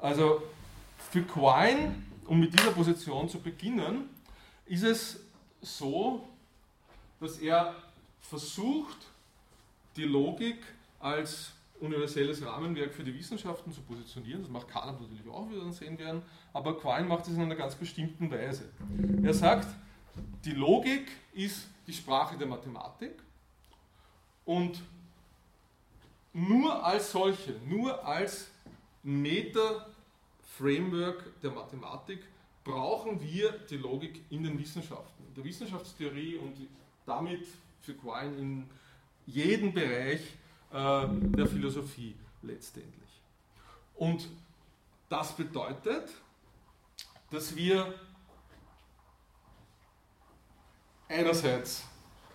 Also für Quine, um mit dieser Position zu beginnen, ist es so, dass er versucht, die Logik als universelles Rahmenwerk für die Wissenschaften zu positionieren. Das macht Kahn natürlich auch, wie wir dann sehen werden, aber Quine macht es in einer ganz bestimmten Weise. Er sagt, die Logik ist die Sprache der Mathematik und nur als solche, nur als Meta-Framework der Mathematik brauchen wir die Logik in den Wissenschaften, in der Wissenschaftstheorie und damit für Quine in jedem Bereich der Philosophie letztendlich. Und das bedeutet, dass wir einerseits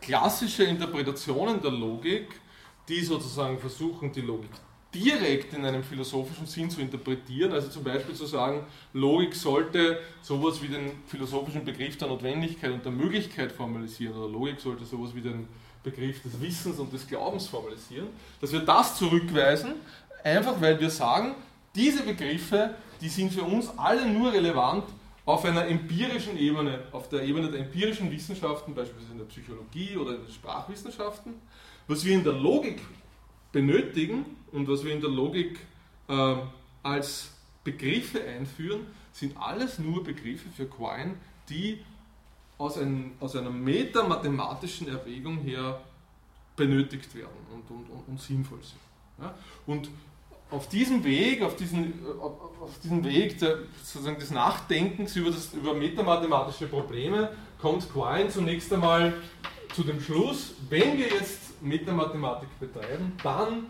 klassische Interpretationen der Logik, die sozusagen versuchen, die Logik direkt in einem philosophischen Sinn zu interpretieren, also zum Beispiel zu sagen, Logik sollte sowas wie den philosophischen Begriff der Notwendigkeit und der Möglichkeit formalisieren oder Logik sollte sowas wie den Begriff des Wissens und des Glaubens formalisieren, dass wir das zurückweisen, einfach weil wir sagen, diese Begriffe, die sind für uns alle nur relevant auf einer empirischen Ebene, auf der Ebene der empirischen Wissenschaften, beispielsweise in der Psychologie oder in den Sprachwissenschaften. Was wir in der Logik benötigen und was wir in der Logik äh, als Begriffe einführen, sind alles nur Begriffe für Quine, die aus, ein, aus einer metamathematischen Erwägung her benötigt werden und, und, und, und sinnvoll sind. Ja? Und auf diesem Weg, auf diesen, auf diesen Weg der, sozusagen des Nachdenkens über, das, über metamathematische Probleme kommt Quine zunächst einmal zu dem Schluss, wenn wir jetzt Metamathematik betreiben, dann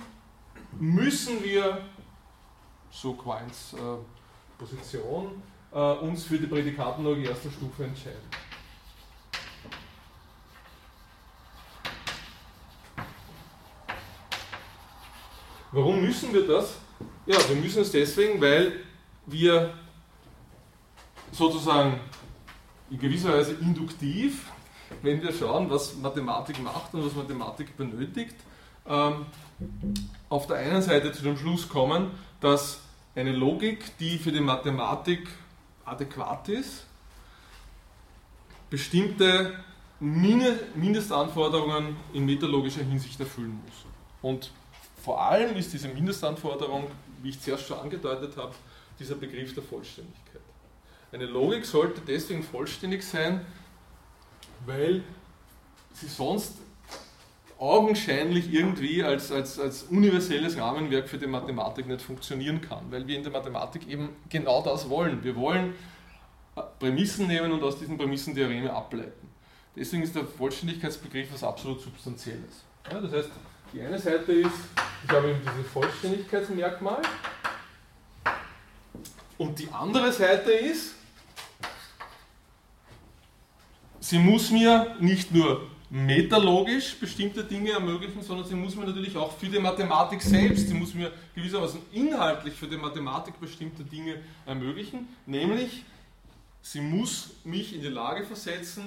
müssen wir, so Quines äh, Position, äh, uns für die Prädikatenlogik erster Stufe entscheiden. Warum müssen wir das? Ja, wir müssen es deswegen, weil wir sozusagen in gewisser Weise induktiv, wenn wir schauen, was Mathematik macht und was Mathematik benötigt, ähm, auf der einen Seite zu dem Schluss kommen, dass eine Logik, die für die Mathematik adäquat ist, bestimmte Mindestanforderungen in metalogischer Hinsicht erfüllen muss. Und vor allem ist diese Mindestanforderung, wie ich zuerst schon angedeutet habe, dieser Begriff der Vollständigkeit. Eine Logik sollte deswegen vollständig sein, weil sie sonst augenscheinlich irgendwie als, als, als universelles Rahmenwerk für die Mathematik nicht funktionieren kann, weil wir in der Mathematik eben genau das wollen. Wir wollen Prämissen nehmen und aus diesen Prämissen Theoreme ableiten. Deswegen ist der Vollständigkeitsbegriff was absolut Substanzielles. Ja, das heißt, die eine Seite ist, ich habe eben dieses Vollständigkeitsmerkmal. Und die andere Seite ist, sie muss mir nicht nur metalogisch bestimmte Dinge ermöglichen, sondern sie muss mir natürlich auch für die Mathematik selbst, sie muss mir gewissermaßen inhaltlich für die Mathematik bestimmte Dinge ermöglichen, nämlich sie muss mich in die Lage versetzen,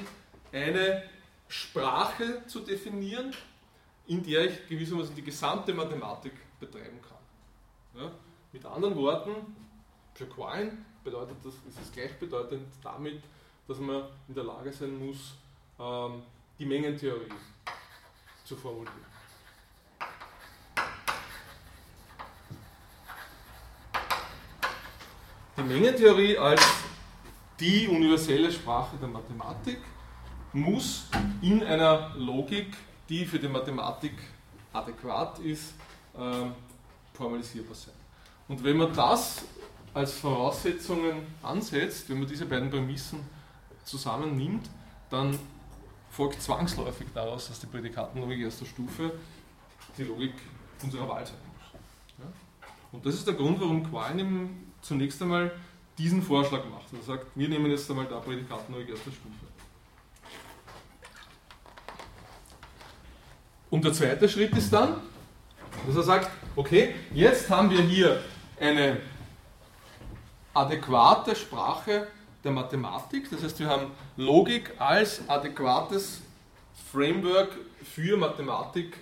eine Sprache zu definieren, in der ich gewissermaßen die gesamte Mathematik betreiben kann. Ja? Mit anderen Worten, für Quine bedeutet das, ist es gleichbedeutend damit, dass man in der Lage sein muss, ähm, die Mengentheorie zu formulieren. Die Mengentheorie als die universelle Sprache der Mathematik muss in einer Logik, die für die Mathematik adäquat ist, äh, formalisierbar sein. Und wenn man das als Voraussetzungen ansetzt, wenn man diese beiden Prämissen zusammennimmt, dann folgt zwangsläufig daraus, dass die Prädikatenlogik erster Stufe die Logik unserer Wahl sein muss. Ja? Und das ist der Grund, warum Quine zunächst einmal diesen Vorschlag macht. Er sagt, wir nehmen jetzt einmal da Prädikatenlogik erster Stufe. Und der zweite Schritt ist dann, dass er sagt, okay, jetzt haben wir hier eine adäquate Sprache der Mathematik, das heißt wir haben Logik als adäquates Framework für Mathematik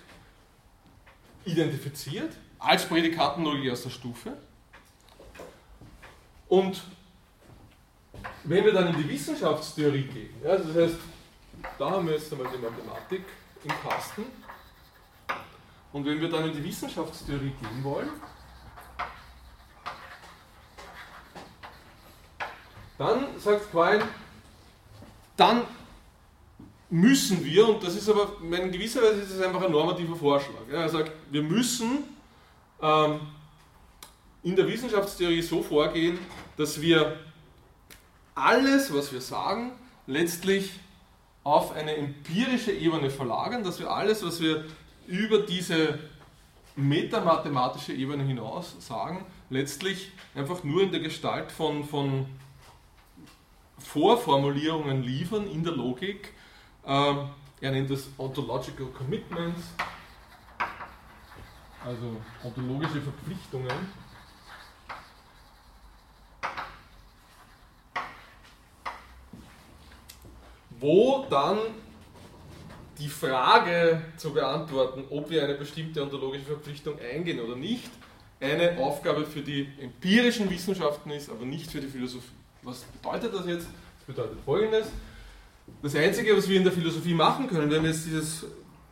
identifiziert, als Prädikatenlogik erster Stufe. Und wenn wir dann in die Wissenschaftstheorie gehen, ja, das heißt, da haben wir jetzt einmal die Mathematik im Kasten, und wenn wir dann in die Wissenschaftstheorie gehen wollen, dann sagt Quine, dann müssen wir, und das ist aber in gewisser Weise ist es einfach ein normativer Vorschlag. Er sagt, wir müssen ähm, in der Wissenschaftstheorie so vorgehen, dass wir alles, was wir sagen, letztlich auf eine empirische Ebene verlagern, dass wir alles, was wir über diese metamathematische Ebene hinaus sagen, letztlich einfach nur in der Gestalt von, von Vorformulierungen liefern in der Logik. Ähm, er nennt das Ontological Commitments, also ontologische Verpflichtungen. Wo dann die Frage zu beantworten, ob wir eine bestimmte ontologische Verpflichtung eingehen oder nicht, eine Aufgabe für die empirischen Wissenschaften ist, aber nicht für die Philosophie. Was bedeutet das jetzt? Das bedeutet folgendes. Das Einzige, was wir in der Philosophie machen können, wenn wir jetzt dieses,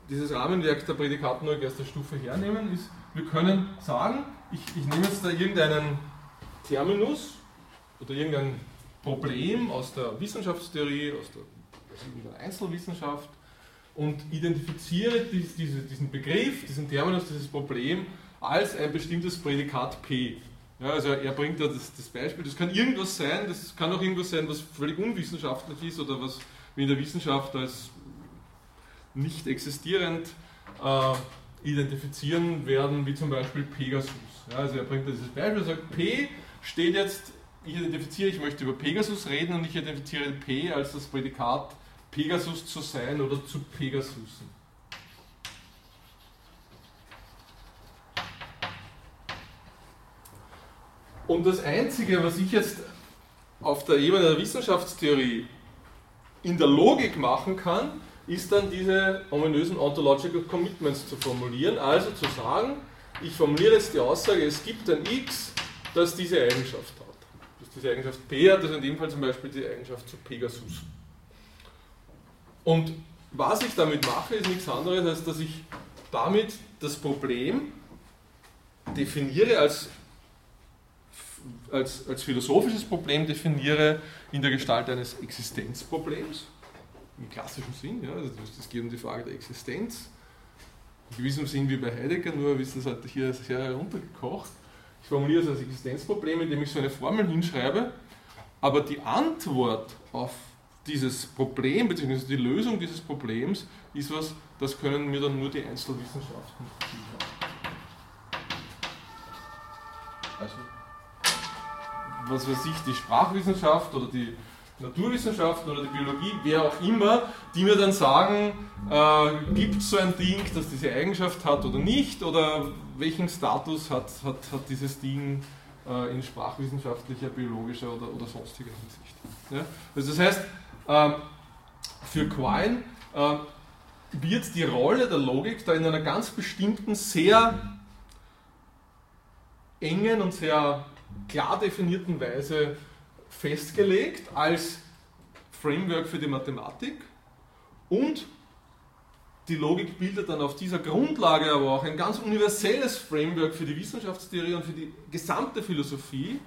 dieses Rahmenwerk der Prädikatenlogik erster Stufe hernehmen, ist, wir können sagen, ich, ich nehme jetzt da irgendeinen Terminus oder irgendein Problem aus der Wissenschaftstheorie, aus der, aus der Einzelwissenschaft und identifiziere diesen Begriff, diesen Terminus, dieses Problem als ein bestimmtes Prädikat P. Ja, also er bringt da das, das, Beispiel, das kann irgendwas sein, das kann auch irgendwas sein, was völlig unwissenschaftlich ist oder was wir in der Wissenschaft als nicht existierend äh, identifizieren werden, wie zum Beispiel Pegasus. Ja, also er bringt da dieses Beispiel, er sagt, P steht jetzt, ich identifiziere, ich möchte über Pegasus reden und ich identifiziere P als das Prädikat Pegasus zu sein oder zu Pegasusen. Und das Einzige, was ich jetzt auf der Ebene der Wissenschaftstheorie in der Logik machen kann, ist dann diese ominösen Ontological Commitments zu formulieren. Also zu sagen, ich formuliere jetzt die Aussage, es gibt ein X, das diese Eigenschaft hat. Das diese Eigenschaft P hat, das in dem Fall zum Beispiel die Eigenschaft zu Pegasus. Und was ich damit mache, ist nichts anderes, als dass ich damit das Problem definiere als, als, als philosophisches Problem definiere in der Gestalt eines Existenzproblems, im klassischen Sinn. Ja, also es geht um die Frage der Existenz. In gewissem Sinn wie bei Heidegger, nur ist das halt hier sehr heruntergekocht. Ich formuliere es als Existenzproblem, indem ich so eine Formel hinschreibe, aber die Antwort auf dieses Problem bzw. die Lösung dieses Problems ist was, das können mir dann nur die Einzelwissenschaften liefern. Also, was weiß ich, die Sprachwissenschaft oder die Naturwissenschaften oder die Biologie, wer auch immer, die mir dann sagen, äh, gibt es so ein Ding, das diese Eigenschaft hat oder nicht, oder welchen Status hat, hat, hat dieses Ding äh, in sprachwissenschaftlicher, biologischer oder, oder sonstiger Hinsicht. Ja? Also das heißt, für Quine äh, wird die Rolle der Logik da in einer ganz bestimmten, sehr engen und sehr klar definierten Weise festgelegt als Framework für die Mathematik und die Logik bildet dann auf dieser Grundlage aber auch ein ganz universelles Framework für die Wissenschaftstheorie und für die gesamte Philosophie,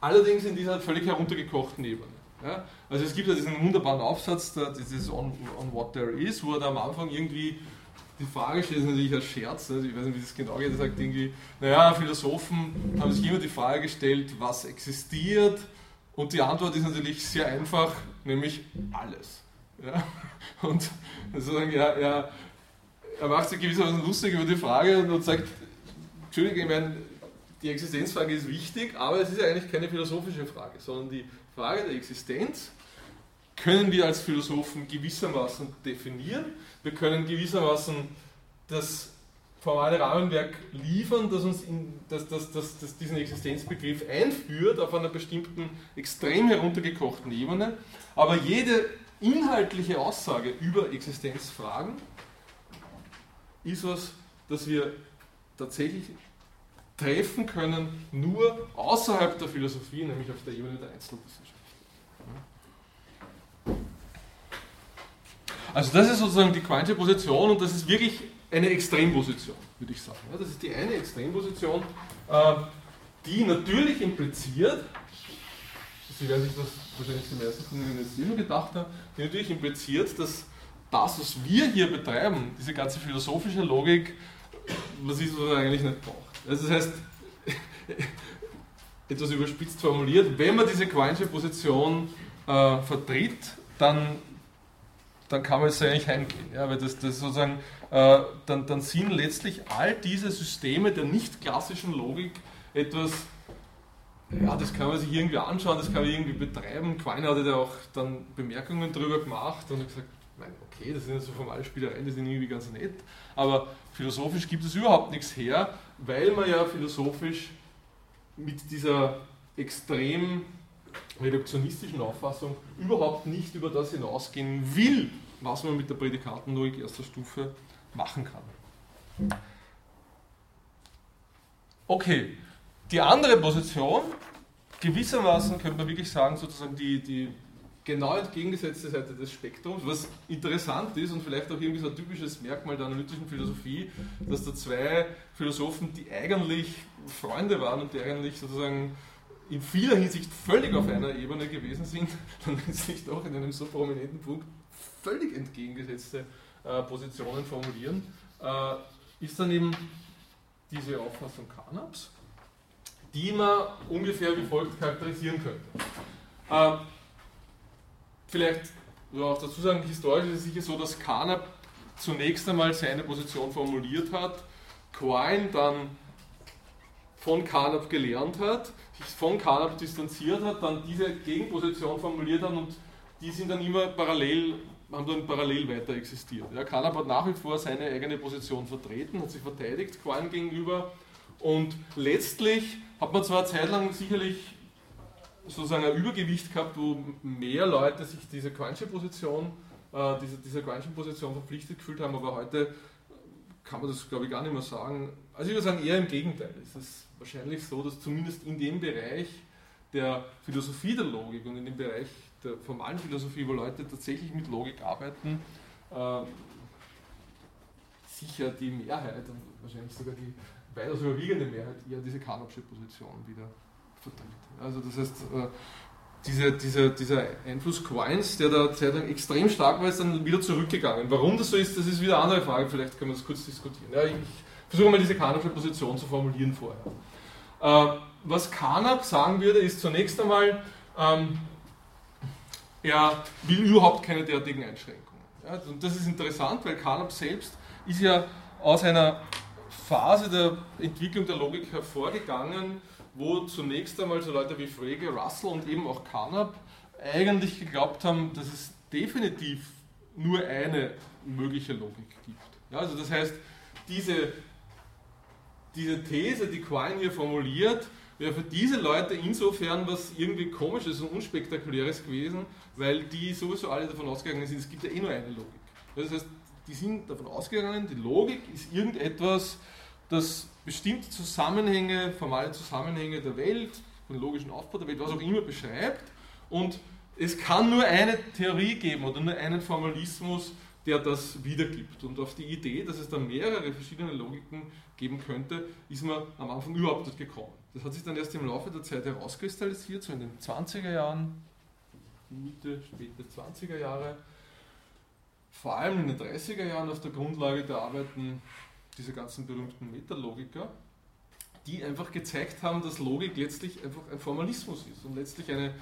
allerdings in dieser völlig heruntergekochten Ebene. Ja? Also es gibt ja diesen wunderbaren Aufsatz, dieses on, on What There Is, wo er da am Anfang irgendwie die Frage stellt, ist natürlich als Scherz, also ich weiß nicht, wie das genau geht, er sagt irgendwie, naja, Philosophen haben sich immer die Frage gestellt, was existiert, und die Antwort ist natürlich sehr einfach, nämlich alles. Ja? Und sozusagen, ja, ja, er macht sich gewissermaßen lustig über die Frage und sagt, Entschuldigung, ich meine, die Existenzfrage ist wichtig, aber es ist ja eigentlich keine philosophische Frage, sondern die Frage der Existenz können wir als Philosophen gewissermaßen definieren. Wir können gewissermaßen das formale Rahmenwerk liefern, das uns in, das, das, das, das diesen Existenzbegriff einführt auf einer bestimmten extrem heruntergekochten Ebene. Aber jede inhaltliche Aussage über Existenzfragen ist was, das wir tatsächlich treffen können, nur außerhalb der Philosophie, nämlich auf der Ebene der Einzelwissenschaft. Also das ist sozusagen die quantische Position und das ist wirklich eine Extremposition, würde ich sagen. das ist die eine Extremposition, äh, die natürlich impliziert, Sie werden sich das wahrscheinlich die meisten von Ihnen jetzt immer gedacht haben, die natürlich impliziert, dass das, was wir hier betreiben, diese ganze philosophische Logik, was ist, was eigentlich nicht braucht. Also das heißt, etwas überspitzt formuliert, wenn man diese quantische Position äh, vertritt, dann dann kann man jetzt eigentlich heimgehen. Ja, weil das, das sozusagen, äh, dann, dann sind letztlich all diese Systeme der nicht klassischen Logik etwas, ja, das kann man sich irgendwie anschauen, das kann man irgendwie betreiben. Quine hatte da auch dann Bemerkungen darüber gemacht und gesagt, okay, das sind so formale Spielereien, die sind irgendwie ganz nett, aber philosophisch gibt es überhaupt nichts her, weil man ja philosophisch mit dieser extrem reduktionistischen Auffassung überhaupt nicht über das hinausgehen will, was man mit der Prädikatenlogik erster Stufe machen kann. Okay, die andere Position, gewissermaßen könnte man wirklich sagen, sozusagen die, die genau entgegengesetzte Seite des Spektrums, was interessant ist und vielleicht auch irgendwie so ein typisches Merkmal der analytischen Philosophie, dass da zwei Philosophen, die eigentlich Freunde waren und die eigentlich sozusagen in vieler Hinsicht völlig auf einer Ebene gewesen sind, dann letztlich doch in einem so prominenten Punkt völlig entgegengesetzte äh, Positionen formulieren, äh, ist dann eben diese Auffassung Carnaps, die man ungefähr wie folgt charakterisieren könnte. Äh, vielleicht oder auch dazu sagen, historisch ist es sicher so, dass Carnap zunächst einmal seine Position formuliert hat, Quine dann von Carnap gelernt hat, sich von Carnap distanziert hat, dann diese Gegenposition formuliert hat und die sind dann immer parallel haben dann parallel weiter existiert. Ja, Carnap hat nach wie vor seine eigene Position vertreten, hat sich verteidigt Quine gegenüber und letztlich hat man zwar zeitlang sicherlich sozusagen ein Übergewicht gehabt, wo mehr Leute sich diese Quinesche Position, äh, diese, dieser Quinesche Position verpflichtet gefühlt haben, aber heute kann man das glaube ich gar nicht mehr sagen. Also ich würde sagen eher im Gegenteil. Es ist wahrscheinlich so, dass zumindest in dem Bereich der Philosophie der Logik und in dem Bereich der formalen Philosophie, wo Leute tatsächlich mit Logik arbeiten, äh, sicher die Mehrheit und wahrscheinlich sogar die weitaus überwiegende Mehrheit eher diese Kanopsche Position wieder vertritt. Also das heißt, äh, diese, diese, dieser Einfluss Quines, der da zeitlang extrem stark war, ist dann wieder zurückgegangen. Warum das so ist, das ist wieder eine andere Frage, vielleicht können wir das kurz diskutieren. Ja, ich versuche mal diese Kanopsche Position zu formulieren vorher. Äh, was Kanab sagen würde, ist zunächst einmal, ähm, er will überhaupt keine derartigen Einschränkungen. Ja, und das ist interessant, weil Carnap selbst ist ja aus einer Phase der Entwicklung der Logik hervorgegangen, wo zunächst einmal so Leute wie Frege, Russell und eben auch Carnap eigentlich geglaubt haben, dass es definitiv nur eine mögliche Logik gibt. Ja, also das heißt, diese, diese These, die Quine hier formuliert, wäre für diese Leute insofern was irgendwie komisches und unspektakuläres gewesen, weil die sowieso alle davon ausgegangen sind, es gibt ja eh nur eine Logik. Das heißt, die sind davon ausgegangen, die Logik ist irgendetwas, das bestimmte Zusammenhänge, formale Zusammenhänge der Welt, den logischen Aufbau der Welt, was auch immer beschreibt und es kann nur eine Theorie geben oder nur einen Formalismus, der das wiedergibt. Und auf die Idee, dass es da mehrere verschiedene Logiken geben könnte, ist man am Anfang überhaupt nicht gekommen. Das hat sich dann erst im Laufe der Zeit herauskristallisiert, so in den 20er Jahren, Mitte, späte 20er Jahre, vor allem in den 30er Jahren auf der Grundlage der Arbeiten dieser ganzen berühmten Metalogiker, die einfach gezeigt haben, dass Logik letztlich einfach ein Formalismus ist und letztlich eine,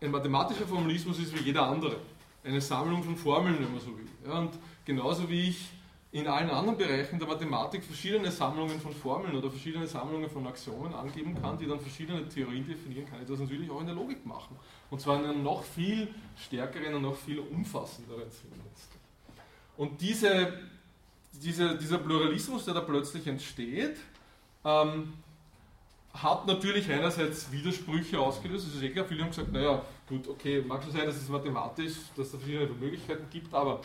ein mathematischer Formalismus ist wie jeder andere. Eine Sammlung von Formeln, wenn man so will. Ja, und genauso wie ich in allen anderen Bereichen der Mathematik verschiedene Sammlungen von Formeln oder verschiedene Sammlungen von Axiomen angeben kann, die dann verschiedene Theorien definieren, kann ich das natürlich auch in der Logik machen. Und zwar in einem noch viel stärkeren und noch viel umfassenderen Sinn. Und diese, diese, dieser Pluralismus, der da plötzlich entsteht, ähm, hat natürlich einerseits Widersprüche ausgelöst. Es ist eh klar, viele haben gesagt, naja, gut, okay, mag schon sein, dass es mathematisch, dass es da verschiedene Möglichkeiten gibt, aber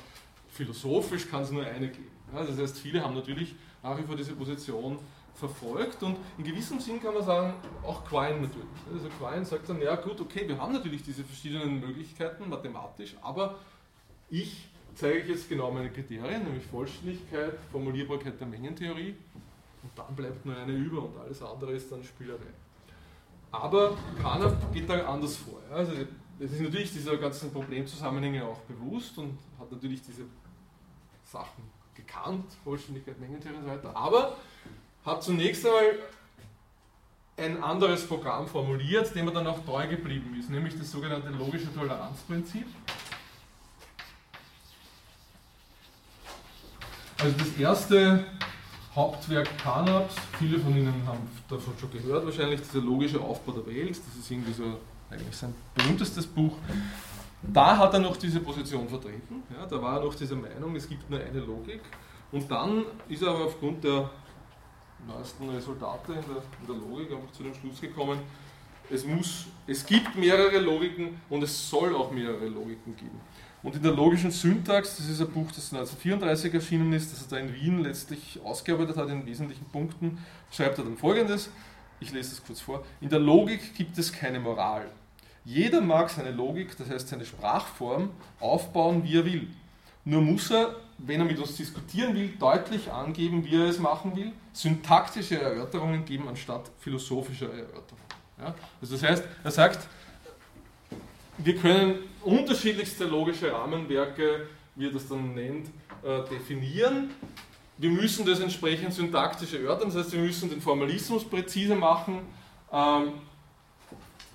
philosophisch kann es nur eine geben. Ja, das heißt, viele haben natürlich nach wie vor diese Position verfolgt und in gewissem Sinn kann man sagen, auch Quine natürlich. Also Quine sagt dann, ja gut, okay, wir haben natürlich diese verschiedenen Möglichkeiten mathematisch, aber ich zeige ich jetzt genau meine Kriterien, nämlich Vollständigkeit, Formulierbarkeit der Mengentheorie und dann bleibt nur eine über und alles andere ist dann Spielerei. Aber Kana geht da anders vor. Also es ist natürlich dieser ganzen Problemzusammenhänge auch bewusst und hat natürlich diese Sachen gekannt, Vollständigkeit, Mengentheorie und so weiter, aber hat zunächst einmal ein anderes Programm formuliert, dem er dann auch treu geblieben ist, nämlich das sogenannte logische Toleranzprinzip. Also das erste Hauptwerk Carnaps, viele von Ihnen haben davon schon gehört, wahrscheinlich dieser logische Aufbau der Welt, das ist irgendwie so eigentlich sein berühmtestes Buch. Da hat er noch diese Position vertreten, ja, da war er noch dieser Meinung, es gibt nur eine Logik. Und dann ist er aber aufgrund der neuesten Resultate in der, in der Logik einfach zu dem Schluss gekommen, es, muss, es gibt mehrere Logiken und es soll auch mehrere Logiken geben. Und in der logischen Syntax, das ist ein Buch, das 1934 erschienen ist, das er da in Wien letztlich ausgearbeitet hat in wesentlichen Punkten, schreibt er dann folgendes, ich lese das kurz vor, in der Logik gibt es keine Moral. Jeder mag seine Logik, das heißt seine Sprachform, aufbauen, wie er will. Nur muss er, wenn er mit uns diskutieren will, deutlich angeben, wie er es machen will, syntaktische Erörterungen geben anstatt philosophischer Erörterungen. Ja? Also das heißt, er sagt, wir können unterschiedlichste logische Rahmenwerke, wie er das dann nennt, äh, definieren. Wir müssen das entsprechend syntaktisch erörtern, das heißt, wir müssen den Formalismus präzise machen. Ähm,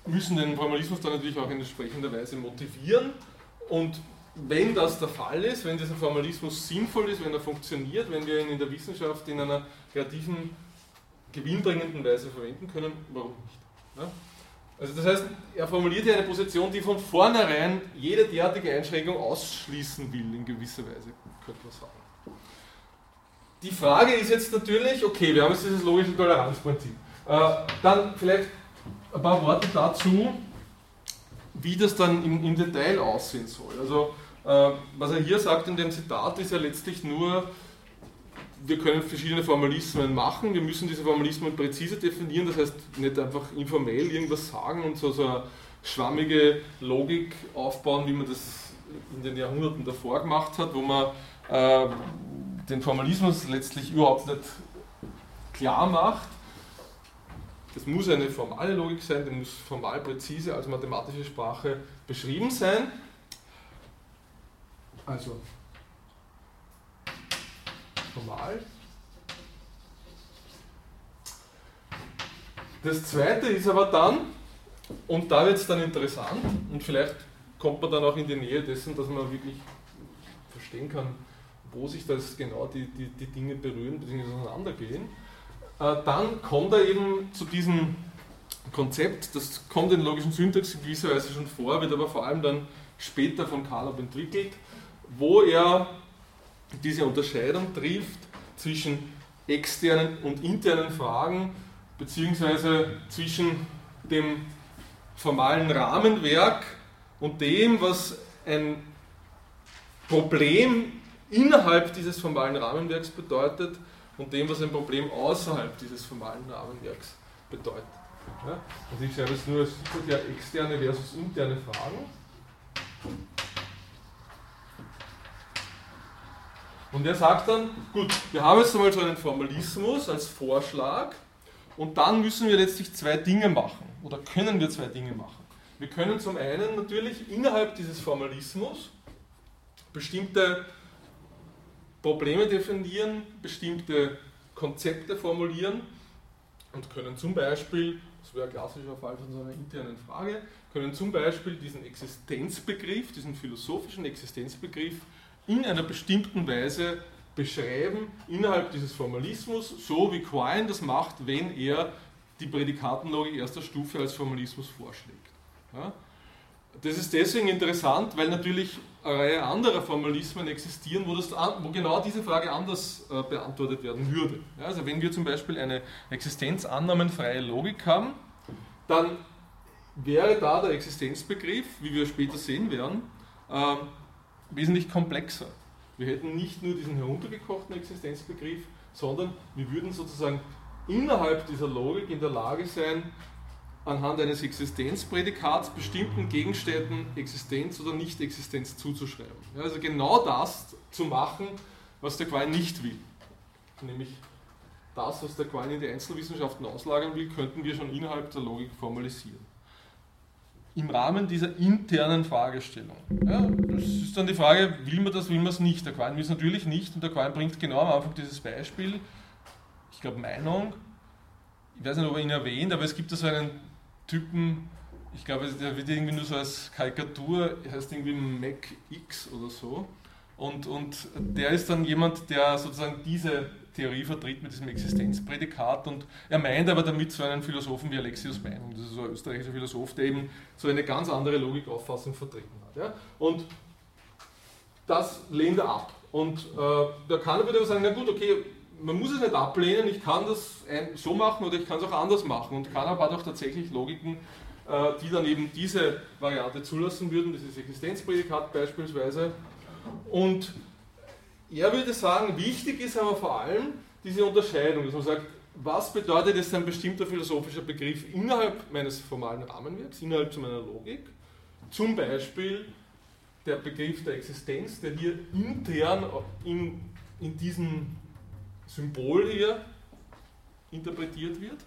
müssen den Formalismus dann natürlich auch in entsprechender Weise motivieren. Und wenn das der Fall ist, wenn dieser Formalismus sinnvoll ist, wenn er funktioniert, wenn wir ihn in der Wissenschaft in einer kreativen, gewinnbringenden Weise verwenden können, warum nicht? Ja? Also das heißt, er formuliert hier eine Position, die von vornherein jede derartige Einschränkung ausschließen will, in gewisser Weise, könnte man sagen. Die Frage ist jetzt natürlich, okay, wir haben jetzt dieses logische Toleranzprinzip. Äh, dann vielleicht ein paar Worte dazu, wie das dann im, im Detail aussehen soll. Also, äh, was er hier sagt in dem Zitat, ist ja letztlich nur, wir können verschiedene Formalismen machen, wir müssen diese Formalismen präzise definieren, das heißt nicht einfach informell irgendwas sagen und so, so eine schwammige Logik aufbauen, wie man das in den Jahrhunderten davor gemacht hat, wo man äh, den Formalismus letztlich überhaupt nicht klar macht, das muss eine formale Logik sein, die muss formal präzise als mathematische Sprache beschrieben sein. Also formal. Das zweite ist aber dann, und da wird es dann interessant, und vielleicht kommt man dann auch in die Nähe dessen, dass man wirklich verstehen kann, wo sich das genau die, die, die Dinge berühren bzw. auseinandergehen äh, dann kommt er eben zu diesem Konzept, das kommt in logischen Syntax in gewisser Weise schon vor, wird aber vor allem dann später von Carnap entwickelt, wo er diese Unterscheidung trifft zwischen externen und internen Fragen, beziehungsweise zwischen dem formalen Rahmenwerk und dem, was ein Problem innerhalb dieses formalen Rahmenwerks bedeutet und dem, was ein Problem außerhalb dieses formalen Rahmenwerks bedeutet. Ja? Also ich schreibe es nur als externe versus interne Fragen. Und er sagt dann, gut, wir haben jetzt einmal so einen Formalismus als Vorschlag und dann müssen wir letztlich zwei Dinge machen oder können wir zwei Dinge machen. Wir können zum einen natürlich innerhalb dieses Formalismus bestimmte Probleme definieren, bestimmte Konzepte formulieren und können zum Beispiel, das wäre ein klassischer Fall von so einer internen Frage, können zum Beispiel diesen Existenzbegriff, diesen philosophischen Existenzbegriff in einer bestimmten Weise beschreiben innerhalb dieses Formalismus, so wie Quine das macht, wenn er die Prädikatenlogik erster Stufe als Formalismus vorschlägt. Ja? Das ist deswegen interessant, weil natürlich eine Reihe anderer Formalismen existieren, wo, das, wo genau diese Frage anders äh, beantwortet werden würde. Ja, also wenn wir zum Beispiel eine existenzannahmenfreie Logik haben, dann wäre da der Existenzbegriff, wie wir später sehen werden, äh, wesentlich komplexer. Wir hätten nicht nur diesen heruntergekochten Existenzbegriff, sondern wir würden sozusagen innerhalb dieser Logik in der Lage sein, anhand eines Existenzprädikats bestimmten Gegenständen Existenz oder Nicht-Existenz zuzuschreiben. Ja, also genau das zu machen, was der Quine nicht will. Nämlich das, was der Quine in die Einzelwissenschaften auslagern will, könnten wir schon innerhalb der Logik formalisieren. Im Rahmen dieser internen Fragestellung. Ja, das ist dann die Frage, will man das, will man es nicht. Der Quine will es natürlich nicht und der Quine bringt genau am Anfang dieses Beispiel, ich glaube Meinung, ich weiß nicht, ob er ihn erwähnt, aber es gibt da so einen Typen, ich glaube, der wird irgendwie nur so als Karikatur, heißt irgendwie Mac X oder so. Und, und der ist dann jemand, der sozusagen diese Theorie vertritt mit diesem Existenzprädikat und er meint aber damit so einen Philosophen wie Alexius Meinung, das ist so ein österreichischer Philosoph, der eben so eine ganz andere Logikauffassung vertreten hat. Ja? Und das lehnt er ab. Und äh, da kann er wieder sagen, na gut, okay, man muss es nicht ablehnen, ich kann das so machen oder ich kann es auch anders machen und kann aber auch tatsächlich Logiken, äh, die dann eben diese Variante zulassen würden, dieses Existenzprädikat beispielsweise. Und er würde sagen, wichtig ist aber vor allem diese Unterscheidung, dass man sagt, was bedeutet jetzt ein bestimmter philosophischer Begriff innerhalb meines formalen Rahmenwerks, innerhalb zu meiner Logik? Zum Beispiel der Begriff der Existenz, der hier intern in, in diesen Symbol hier interpretiert wird.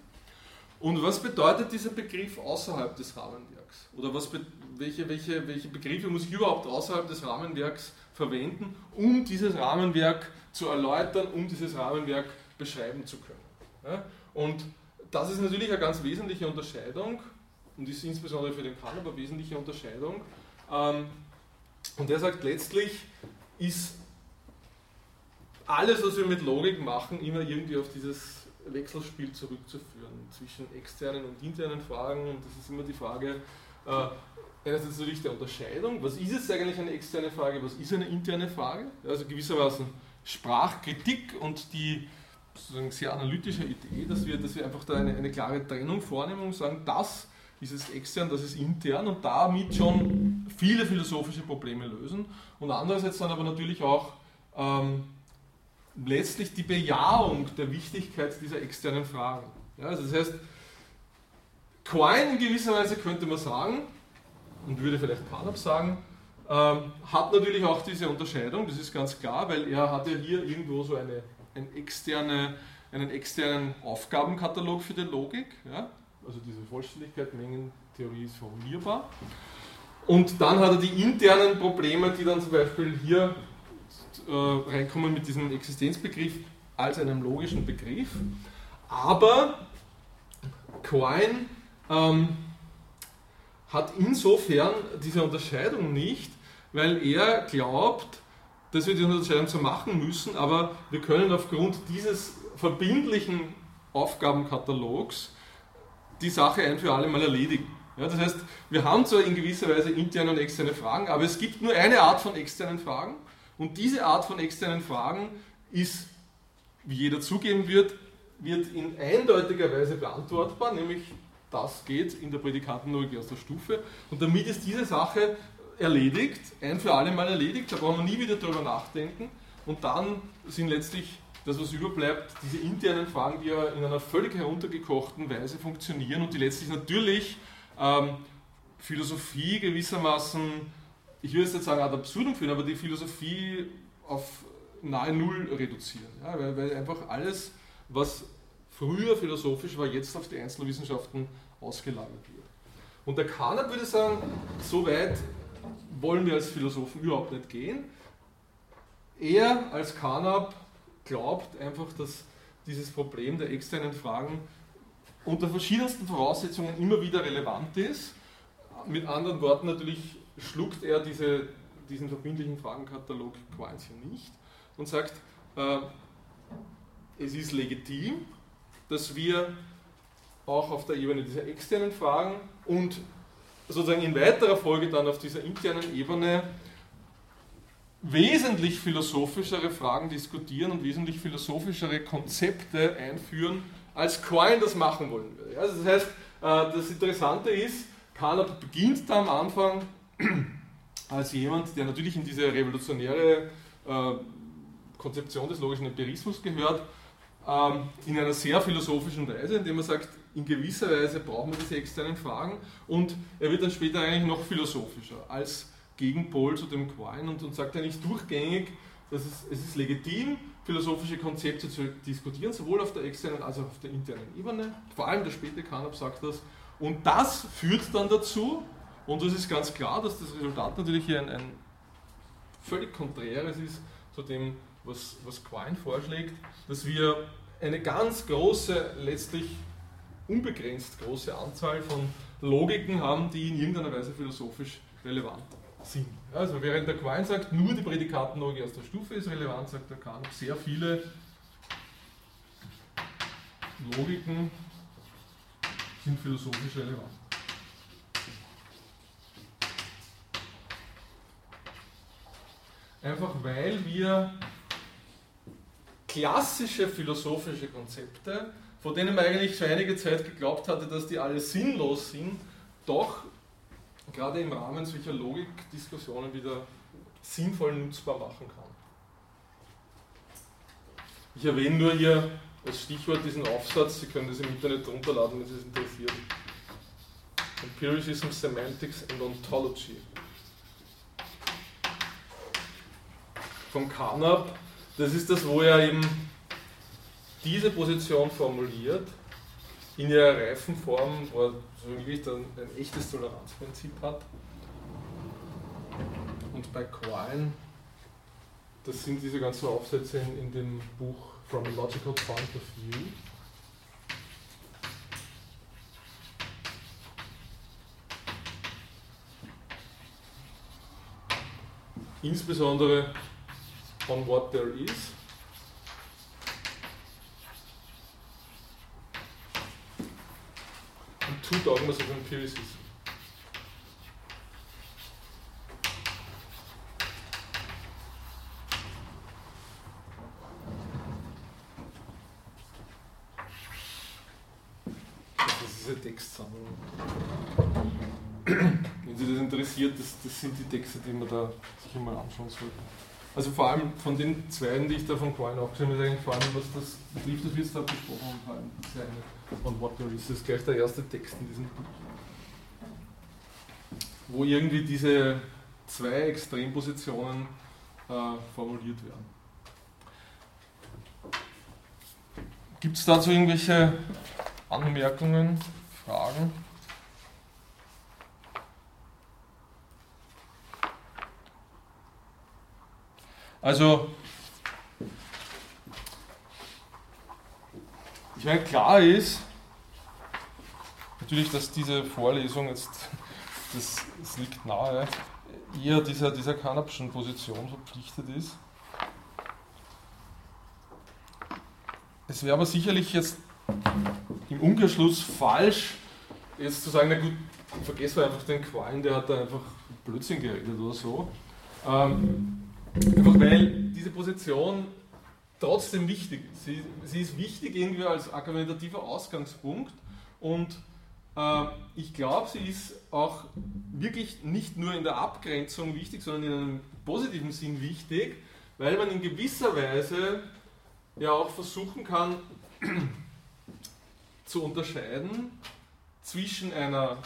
Und was bedeutet dieser Begriff außerhalb des Rahmenwerks? Oder was, welche, welche, welche Begriffe muss ich überhaupt außerhalb des Rahmenwerks verwenden, um dieses Rahmenwerk zu erläutern, um dieses Rahmenwerk beschreiben zu können? Und das ist natürlich eine ganz wesentliche Unterscheidung und ist insbesondere für den Kant aber wesentliche Unterscheidung. Ähm, und er sagt, letztlich ist alles, was wir mit Logik machen, immer irgendwie auf dieses Wechselspiel zurückzuführen zwischen externen und internen Fragen. Und das ist immer die Frage, äh, einerseits natürlich der Unterscheidung, was ist jetzt eigentlich eine externe Frage, was ist eine interne Frage? Also gewissermaßen Sprachkritik und die sozusagen sehr analytische Idee, dass wir, dass wir einfach da eine, eine klare Trennung vornehmen und sagen, das ist es extern, das ist intern und damit schon viele philosophische Probleme lösen. Und andererseits dann aber natürlich auch ähm, letztlich die Bejahung der Wichtigkeit dieser externen Fragen. Ja, also das heißt, Quine in gewisser Weise könnte man sagen, und würde vielleicht Carnap sagen, ähm, hat natürlich auch diese Unterscheidung, das ist ganz klar, weil er hat ja hier irgendwo so eine, eine externe, einen externen Aufgabenkatalog für die Logik, ja? also diese Vollständigkeit, Mengentheorie ist formulierbar. Und dann hat er die internen Probleme, die dann zum Beispiel hier äh, reinkommen mit diesem Existenzbegriff als einem logischen Begriff. Aber Quine ähm, hat insofern diese Unterscheidung nicht, weil er glaubt, dass wir diese Unterscheidung so machen müssen, aber wir können aufgrund dieses verbindlichen Aufgabenkatalogs die Sache ein für alle Mal erledigen. Ja, das heißt, wir haben zwar in gewisser Weise interne und externe Fragen, aber es gibt nur eine Art von externen Fragen und diese Art von externen Fragen ist, wie jeder zugeben wird, wird in eindeutiger Weise beantwortbar, nämlich das geht in der Prädikatenlogik erster Stufe. Und damit ist diese Sache erledigt, ein für alle Mal erledigt, da brauchen wir nie wieder darüber nachdenken. Und dann sind letztlich das, was überbleibt, diese internen Fragen, die ja in einer völlig heruntergekochten Weise funktionieren und die letztlich natürlich ähm, Philosophie gewissermaßen ich würde jetzt nicht sagen ad absurdum führen, aber die Philosophie auf nahe Null reduzieren. Ja, weil, weil einfach alles, was früher philosophisch war, jetzt auf die einzelnen Wissenschaften ausgelagert wird. Und der Kanat würde sagen, so weit wollen wir als Philosophen überhaupt nicht gehen. Er als Kanab glaubt einfach, dass dieses Problem der externen Fragen unter verschiedensten Voraussetzungen immer wieder relevant ist. Mit anderen Worten natürlich schluckt er diese, diesen verbindlichen Fragenkatalog hier nicht und sagt, äh, es ist legitim, dass wir auch auf der Ebene dieser externen Fragen und sozusagen in weiterer Folge dann auf dieser internen Ebene wesentlich philosophischere Fragen diskutieren und wesentlich philosophischere Konzepte einführen, als Quine das machen wollen würde. Also das heißt, äh, das Interessante ist, Carnap beginnt da am Anfang als jemand, der natürlich in diese revolutionäre äh, Konzeption des logischen Empirismus gehört, ähm, in einer sehr philosophischen Weise, indem er sagt, in gewisser Weise brauchen wir diese externen Fragen und er wird dann später eigentlich noch philosophischer als Gegenpol zu dem Quine und, und sagt eigentlich durchgängig, dass es, es ist legitim, philosophische Konzepte zu diskutieren, sowohl auf der externen als auch auf der internen Ebene. Vor allem der späte Kanab sagt das. Und das führt dann dazu, und es ist ganz klar, dass das Resultat natürlich hier ein, ein völlig konträres ist zu dem, was, was Quine vorschlägt, dass wir eine ganz große, letztlich unbegrenzt große Anzahl von Logiken haben, die in irgendeiner Weise philosophisch relevant sind. Also während der Quine sagt, nur die Prädikatenlogik erster Stufe ist relevant, sagt der Kant, sehr viele Logiken sind philosophisch relevant. Einfach weil wir klassische philosophische Konzepte, von denen man eigentlich für einige Zeit geglaubt hatte, dass die alle sinnlos sind, doch gerade im Rahmen solcher Logikdiskussionen wieder sinnvoll nutzbar machen kann. Ich erwähne nur hier als Stichwort diesen Aufsatz, Sie können das im Internet runterladen, wenn Sie es interessiert. Empiricism, Semantics and Ontology. Von Carnap das ist das, wo er eben diese Position formuliert, in ihrer reifen Form, wo er wirklich ein, ein echtes Toleranzprinzip hat. Und bei Quine, das sind diese ganzen Aufsätze in, in dem Buch From a Logical Point of View. Insbesondere on what there is. And two dogmas of empiricism. Das ist eine Textsammlung. Wenn Sie das interessiert, das, das sind die Texte, die man da sich mal anschauen sollte. Also vor allem von den zweien, die ich da von Coin aufgeschrieben habe, ist eigentlich vor allem, was das betrifft, das wir jetzt da besprochen haben, von What There Is. Das ist gleich der erste Text in diesem Buch. Wo irgendwie diese zwei Extrempositionen äh, formuliert werden. Gibt es dazu irgendwelche Anmerkungen, Fragen? Also, ich meine, klar ist natürlich, dass diese Vorlesung jetzt, das, das liegt nahe, eher dieser, dieser kanapischen Position verpflichtet ist. Es wäre aber sicherlich jetzt im Umkehrschluss falsch, jetzt zu sagen, na gut, vergessen wir einfach den Quallen, der hat da einfach Blödsinn geredet oder so. Ähm, Einfach weil diese Position trotzdem wichtig ist. Sie, sie ist wichtig irgendwie als argumentativer Ausgangspunkt und äh, ich glaube, sie ist auch wirklich nicht nur in der Abgrenzung wichtig, sondern in einem positiven Sinn wichtig, weil man in gewisser Weise ja auch versuchen kann zu unterscheiden zwischen einer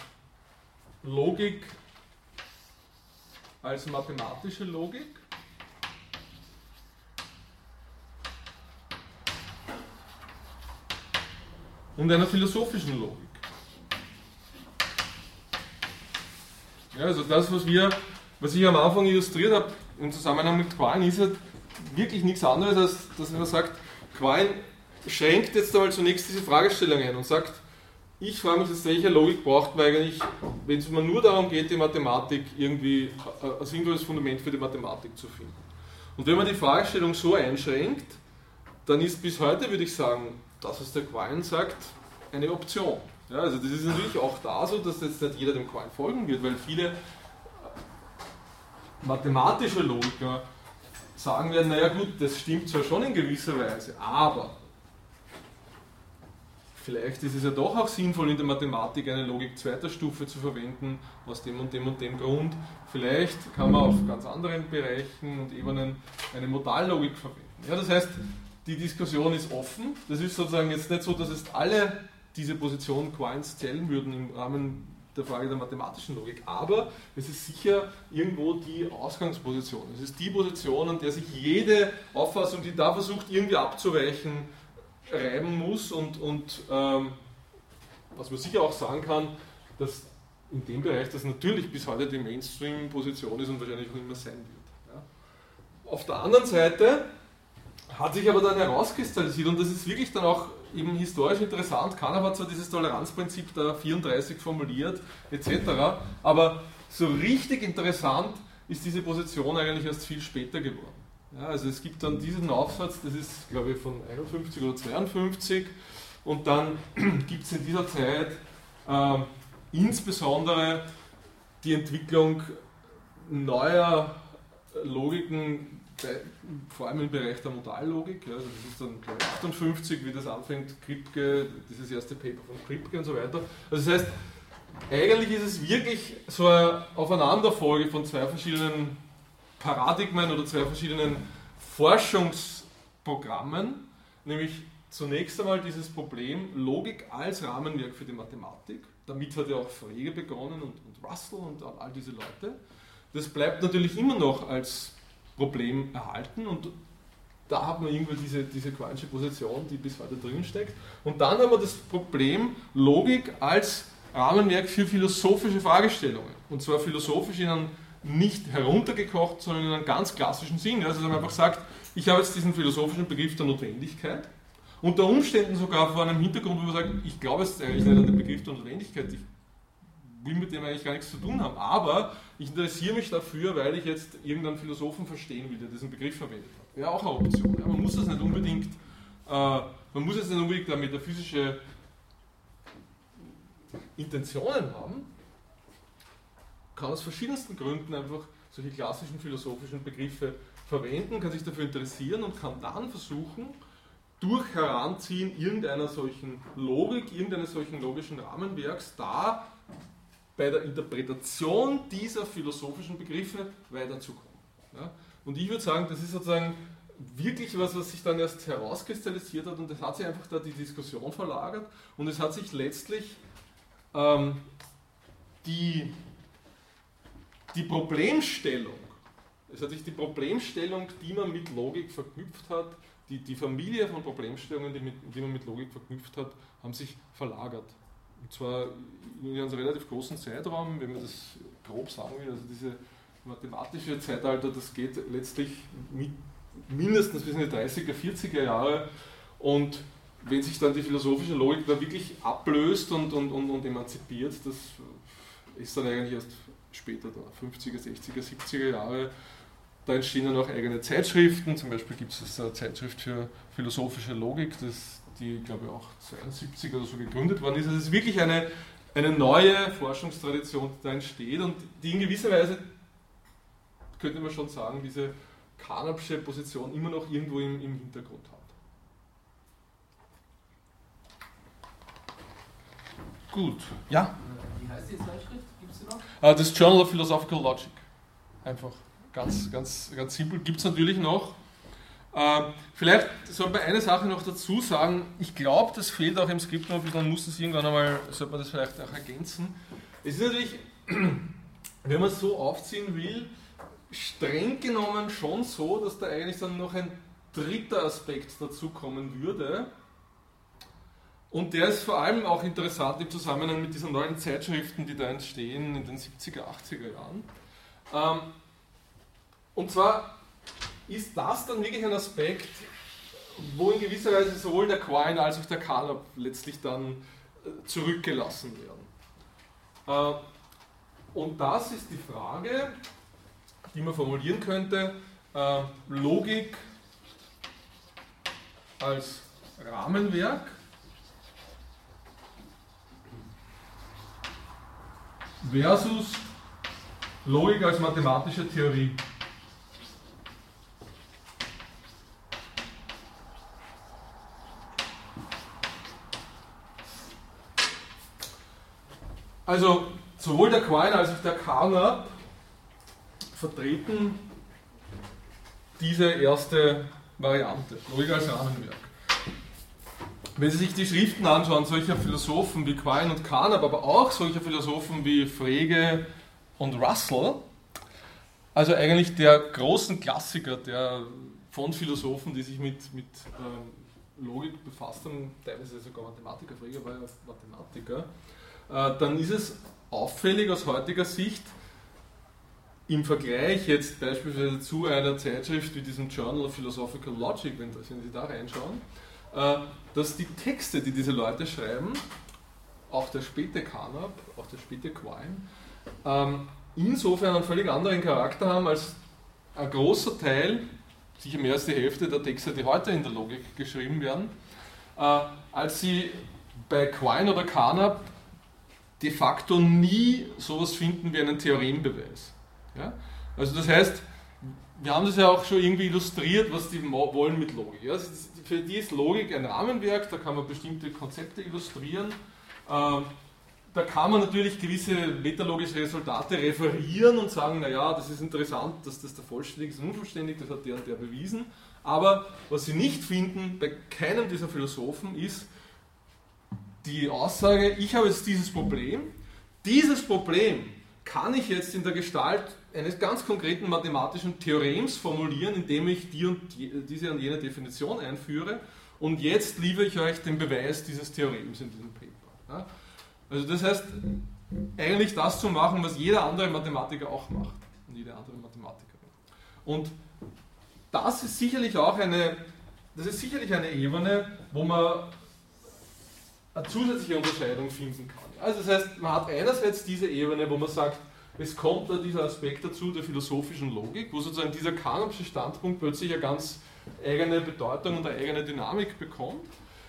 Logik als mathematische Logik und einer philosophischen Logik. Ja, also das, was wir, was ich am Anfang illustriert habe im Zusammenhang mit Qualen, ist ja wirklich nichts anderes, als dass man sagt, Qualen schränkt jetzt einmal zunächst diese Fragestellung ein und sagt, ich frage mich jetzt, welche Logik braucht man eigentlich, wenn es nur darum geht, die Mathematik irgendwie ein sinnvolles Fundament für die Mathematik zu finden. Und wenn man die Fragestellung so einschränkt, dann ist bis heute, würde ich sagen, das, was der Quine sagt, eine Option. Ja, also das ist natürlich auch da so, dass jetzt nicht jeder dem Quine folgen wird, weil viele mathematische Logiker sagen werden, naja gut, das stimmt zwar schon in gewisser Weise, aber vielleicht ist es ja doch auch sinnvoll, in der Mathematik eine Logik zweiter Stufe zu verwenden, aus dem und dem und dem Grund. Vielleicht kann man auf ganz anderen Bereichen und Ebenen eine Modallogik verwenden. Ja, das heißt, die Diskussion ist offen. Das ist sozusagen jetzt nicht so, dass es alle diese Position Quines zählen würden im Rahmen der Frage der mathematischen Logik. Aber es ist sicher irgendwo die Ausgangsposition. Es ist die Position, an der sich jede Auffassung, die da versucht, irgendwie abzuweichen, reiben muss und, und ähm, was man sicher auch sagen kann, dass in dem Bereich das natürlich bis heute die Mainstream-Position ist und wahrscheinlich auch immer sein wird. Ja. Auf der anderen Seite hat sich aber dann herauskristallisiert und das ist wirklich dann auch eben historisch interessant. Keiner hat zwar dieses Toleranzprinzip da 34 formuliert etc., aber so richtig interessant ist diese Position eigentlich erst viel später geworden. Ja, also es gibt dann diesen Aufsatz, das ist glaube ich von 51 oder 52 und dann gibt es in dieser Zeit äh, insbesondere die Entwicklung neuer Logiken, vor allem im Bereich der Modallogik. Ja, also das ist dann glaube ich 58, wie das anfängt, Kripke, dieses erste Paper von Kripke und so weiter. Also das heißt, eigentlich ist es wirklich so eine Aufeinanderfolge von zwei verschiedenen Paradigmen oder zwei verschiedenen Forschungsprogrammen, nämlich zunächst einmal dieses Problem Logik als Rahmenwerk für die Mathematik. Damit hat ja auch Frege begonnen und, und Russell und all diese Leute. Das bleibt natürlich immer noch als Problem erhalten und da hat man irgendwie diese, diese quantische Position, die bis heute drin steckt. Und dann haben wir das Problem Logik als Rahmenwerk für philosophische Fragestellungen. Und zwar philosophisch in einem nicht heruntergekocht, sondern in einem ganz klassischen Sinn. Also dass man einfach sagt, ich habe jetzt diesen philosophischen Begriff der Notwendigkeit, unter Umständen sogar vor einem Hintergrund, wo man sagt, ich glaube jetzt eigentlich nicht an den Begriff der Notwendigkeit, ich will mit dem eigentlich gar nichts zu tun haben, aber ich interessiere mich dafür, weil ich jetzt irgendeinen Philosophen verstehen will, der diesen Begriff verwendet hat. Wäre auch eine Option. Ja, man muss das nicht unbedingt, äh, man muss jetzt nicht unbedingt eine metaphysische Intentionen haben, kann aus verschiedensten Gründen einfach solche klassischen philosophischen Begriffe verwenden, kann sich dafür interessieren und kann dann versuchen, durch Heranziehen irgendeiner solchen Logik, irgendeines solchen logischen Rahmenwerks da bei der Interpretation dieser philosophischen Begriffe weiterzukommen. Ja? Und ich würde sagen, das ist sozusagen wirklich was, was sich dann erst herauskristallisiert hat und es hat sich einfach da die Diskussion verlagert und es hat sich letztlich ähm, die die Problemstellung, es hat sich die Problemstellung, die man mit Logik verknüpft hat, die, die Familie von Problemstellungen, die, mit, die man mit Logik verknüpft hat, haben sich verlagert. Und zwar in einem relativ großen Zeitraum, wenn man das grob sagen will, also diese mathematische Zeitalter, das geht letztlich mindestens bis in die 30er, 40er Jahre und wenn sich dann die philosophische Logik da wirklich ablöst und, und, und, und emanzipiert, das ist dann eigentlich erst später, da 50er, 60er, 70er Jahre. Da entstehen dann auch eigene Zeitschriften, zum Beispiel gibt es eine Zeitschrift für philosophische Logik, das, die glaube ich auch 72 oder so gegründet worden ist. Also es ist wirklich eine, eine neue Forschungstradition, die da entsteht und die in gewisser Weise, könnte man schon sagen, diese Kanapsche Position immer noch irgendwo im, im Hintergrund hat. Gut. Ja? Wie heißt die Zeitschrift? Uh, das Journal of Philosophical Logic. Einfach ganz, ganz, ganz simpel. Gibt es natürlich noch. Uh, vielleicht sollte man eine Sache noch dazu sagen. Ich glaube, das fehlt auch im Skript noch. Man muss das irgendwann einmal, sollte man das vielleicht auch ergänzen. Es ist natürlich, wenn man es so aufziehen will, streng genommen schon so, dass da eigentlich dann noch ein dritter Aspekt dazu kommen würde. Und der ist vor allem auch interessant im Zusammenhang mit diesen neuen Zeitschriften, die da entstehen in den 70er, 80er Jahren. Ähm, und zwar ist das dann wirklich ein Aspekt, wo in gewisser Weise sowohl der Quine als auch der Carnap letztlich dann äh, zurückgelassen werden. Äh, und das ist die Frage, die man formulieren könnte, äh, Logik als Rahmenwerk versus Logik als mathematische Theorie. Also sowohl der Quine als auch der Carnap vertreten diese erste Variante, Logik als Rahmenwerk. Wenn Sie sich die Schriften anschauen, solcher Philosophen wie Quine und Carnap, aber auch solcher Philosophen wie Frege und Russell, also eigentlich der großen Klassiker der von Philosophen, die sich mit, mit ähm, Logik befasst haben, teilweise sogar Mathematiker, Frege war ja Mathematiker, dann ist es auffällig aus heutiger Sicht im Vergleich jetzt beispielsweise zu einer Zeitschrift wie diesem Journal of Philosophical Logic, wenn, Sie da reinschauen, äh, dass die Texte, die diese Leute schreiben, auch der späte Carnap, auch der späte Quine, ähm, insofern einen völlig anderen Charakter haben als ein großer Teil, sicher mehr als die Hälfte der Texte, die heute in der Logik geschrieben werden, äh, als sie bei Quine oder Carnap de facto nie sowas finden wie einen Theorembeweis. Ja? Also das heißt, wir haben das ja auch schon irgendwie illustriert, was die wollen mit Logik. Ja? Für die ist Logik ein Rahmenwerk, da kann man bestimmte Konzepte illustrieren. Ähm, da kann man natürlich gewisse metalogische Resultate referieren und sagen, naja, das ist interessant, dass das der vollständig ist und unvollständig, das hat der und der bewiesen. Aber was sie nicht finden bei keinem dieser Philosophen ist, die Aussage, ich habe jetzt dieses Problem, dieses Problem kann ich jetzt in der Gestalt eines ganz konkreten mathematischen Theorems formulieren, indem ich die und die, diese und jene Definition einführe und jetzt liefere ich euch den Beweis dieses Theorems in diesem Paper. Also das heißt, eigentlich das zu machen, was jeder andere Mathematiker auch macht und jede andere Mathematikerin. Und das ist sicherlich auch eine, das ist sicherlich eine Ebene, wo man eine zusätzliche Unterscheidung finden kann. Also das heißt, man hat einerseits diese Ebene, wo man sagt, es kommt da dieser Aspekt dazu der philosophischen Logik, wo sozusagen dieser Kanopsche Standpunkt plötzlich eine ganz eigene Bedeutung und eine eigene Dynamik bekommt.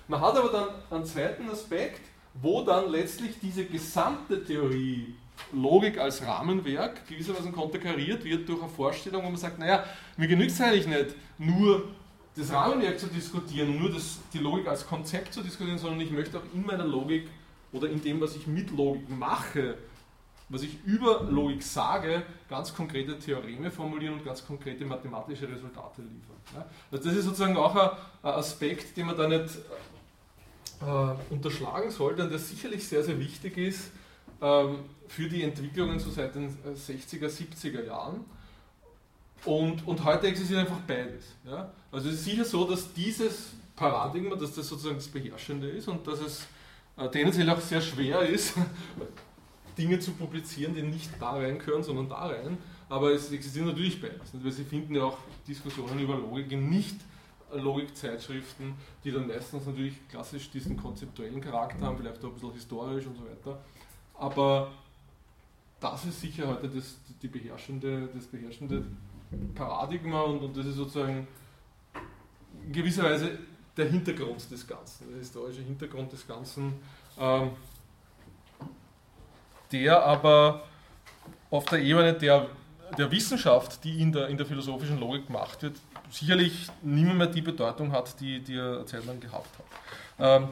Man hat aber dann einen zweiten Aspekt, wo dann letztlich diese gesamte Theorie Logik als Rahmenwerk gewissermaßen konterkariert wird durch eine Vorstellung, wo man sagt, naja, mir genügt es eigentlich nicht, nur das Rahmenwerk zu diskutieren, nur das, die Logik als Konzept zu diskutieren, sondern ich möchte auch in meiner Logik oder in dem, was ich mit Logik mache, was ich über Logik sage, ganz konkrete Theoreme formulieren und ganz konkrete mathematische Resultate liefern. Also das ist sozusagen auch ein, Aspekt, den man da nicht äh, unterschlagen sollte und der sicherlich sehr, sehr wichtig ist ähm, für die Entwicklungen so seit den 60er, 70er Jahren. Und, und heute existiert einfach beides. Ja? Also es ist sicher so, dass dieses Paradigma, dass das sozusagen das Beherrschende ist und dass es äh, tendenziell auch sehr schwer ist, Dinge zu publizieren, die nicht da reingehören, sondern da rein. Aber es existiert natürlich beides. Weil Sie finden ja auch Diskussionen über Logik in nicht Logikzeitschriften, die dann meistens natürlich klassisch diesen konzeptuellen Charakter haben, vielleicht auch ein bisschen historisch und so weiter. Aber das ist sicher heute das, die beherrschende, das beherrschende Paradigma und, und das ist sozusagen in gewisser Weise der Hintergrund des Ganzen, der historische Hintergrund des Ganzen, ähm, der aber auf der Ebene der, der Wissenschaft, die in der, in der philosophischen Logik gemacht wird, sicherlich nicht mehr die Bedeutung hat, die, die er zeitlang gehabt hat. Ähm,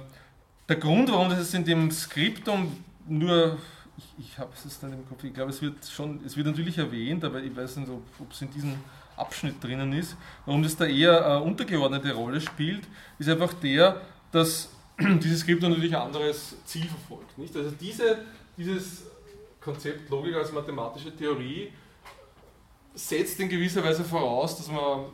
der Grund, warum das in dem Skriptum nur ich, ich habe es dann im Kopf, ich glaube, es wird schon, es wird natürlich erwähnt, aber ich weiß nicht, ob, es in diesem Abschnitt drinnen ist. Warum das da eher eine untergeordnete Rolle spielt, ist einfach der, dass dieses Skript natürlich ein anderes Ziel verfolgt. Nicht? Also diese, dieses Konzept Logik als mathematische Theorie setzt in gewisser Weise voraus, dass man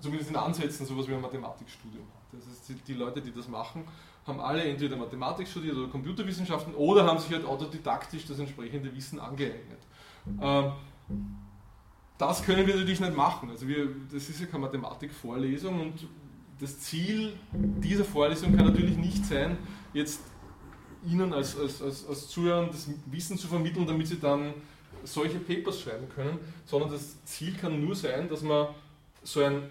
zumindest in Ansätzen sowas wie ein Mathematikstudium hat. Das heißt, die Leute, die das machen, haben alle entweder Mathematik studiert oder Computerwissenschaften oder haben sich halt autodidaktisch das entsprechende Wissen angeeignet. Ähm, das können wir natürlich nicht machen. Also wir, das ist ja keine Mathematikvorlesung und das Ziel dieser Vorlesung kann natürlich nicht sein, jetzt Ihnen als, als, als, als Zuhörern das Wissen zu vermitteln, damit Sie dann solche Papers schreiben können, sondern das Ziel kann nur sein, dass man so, ein,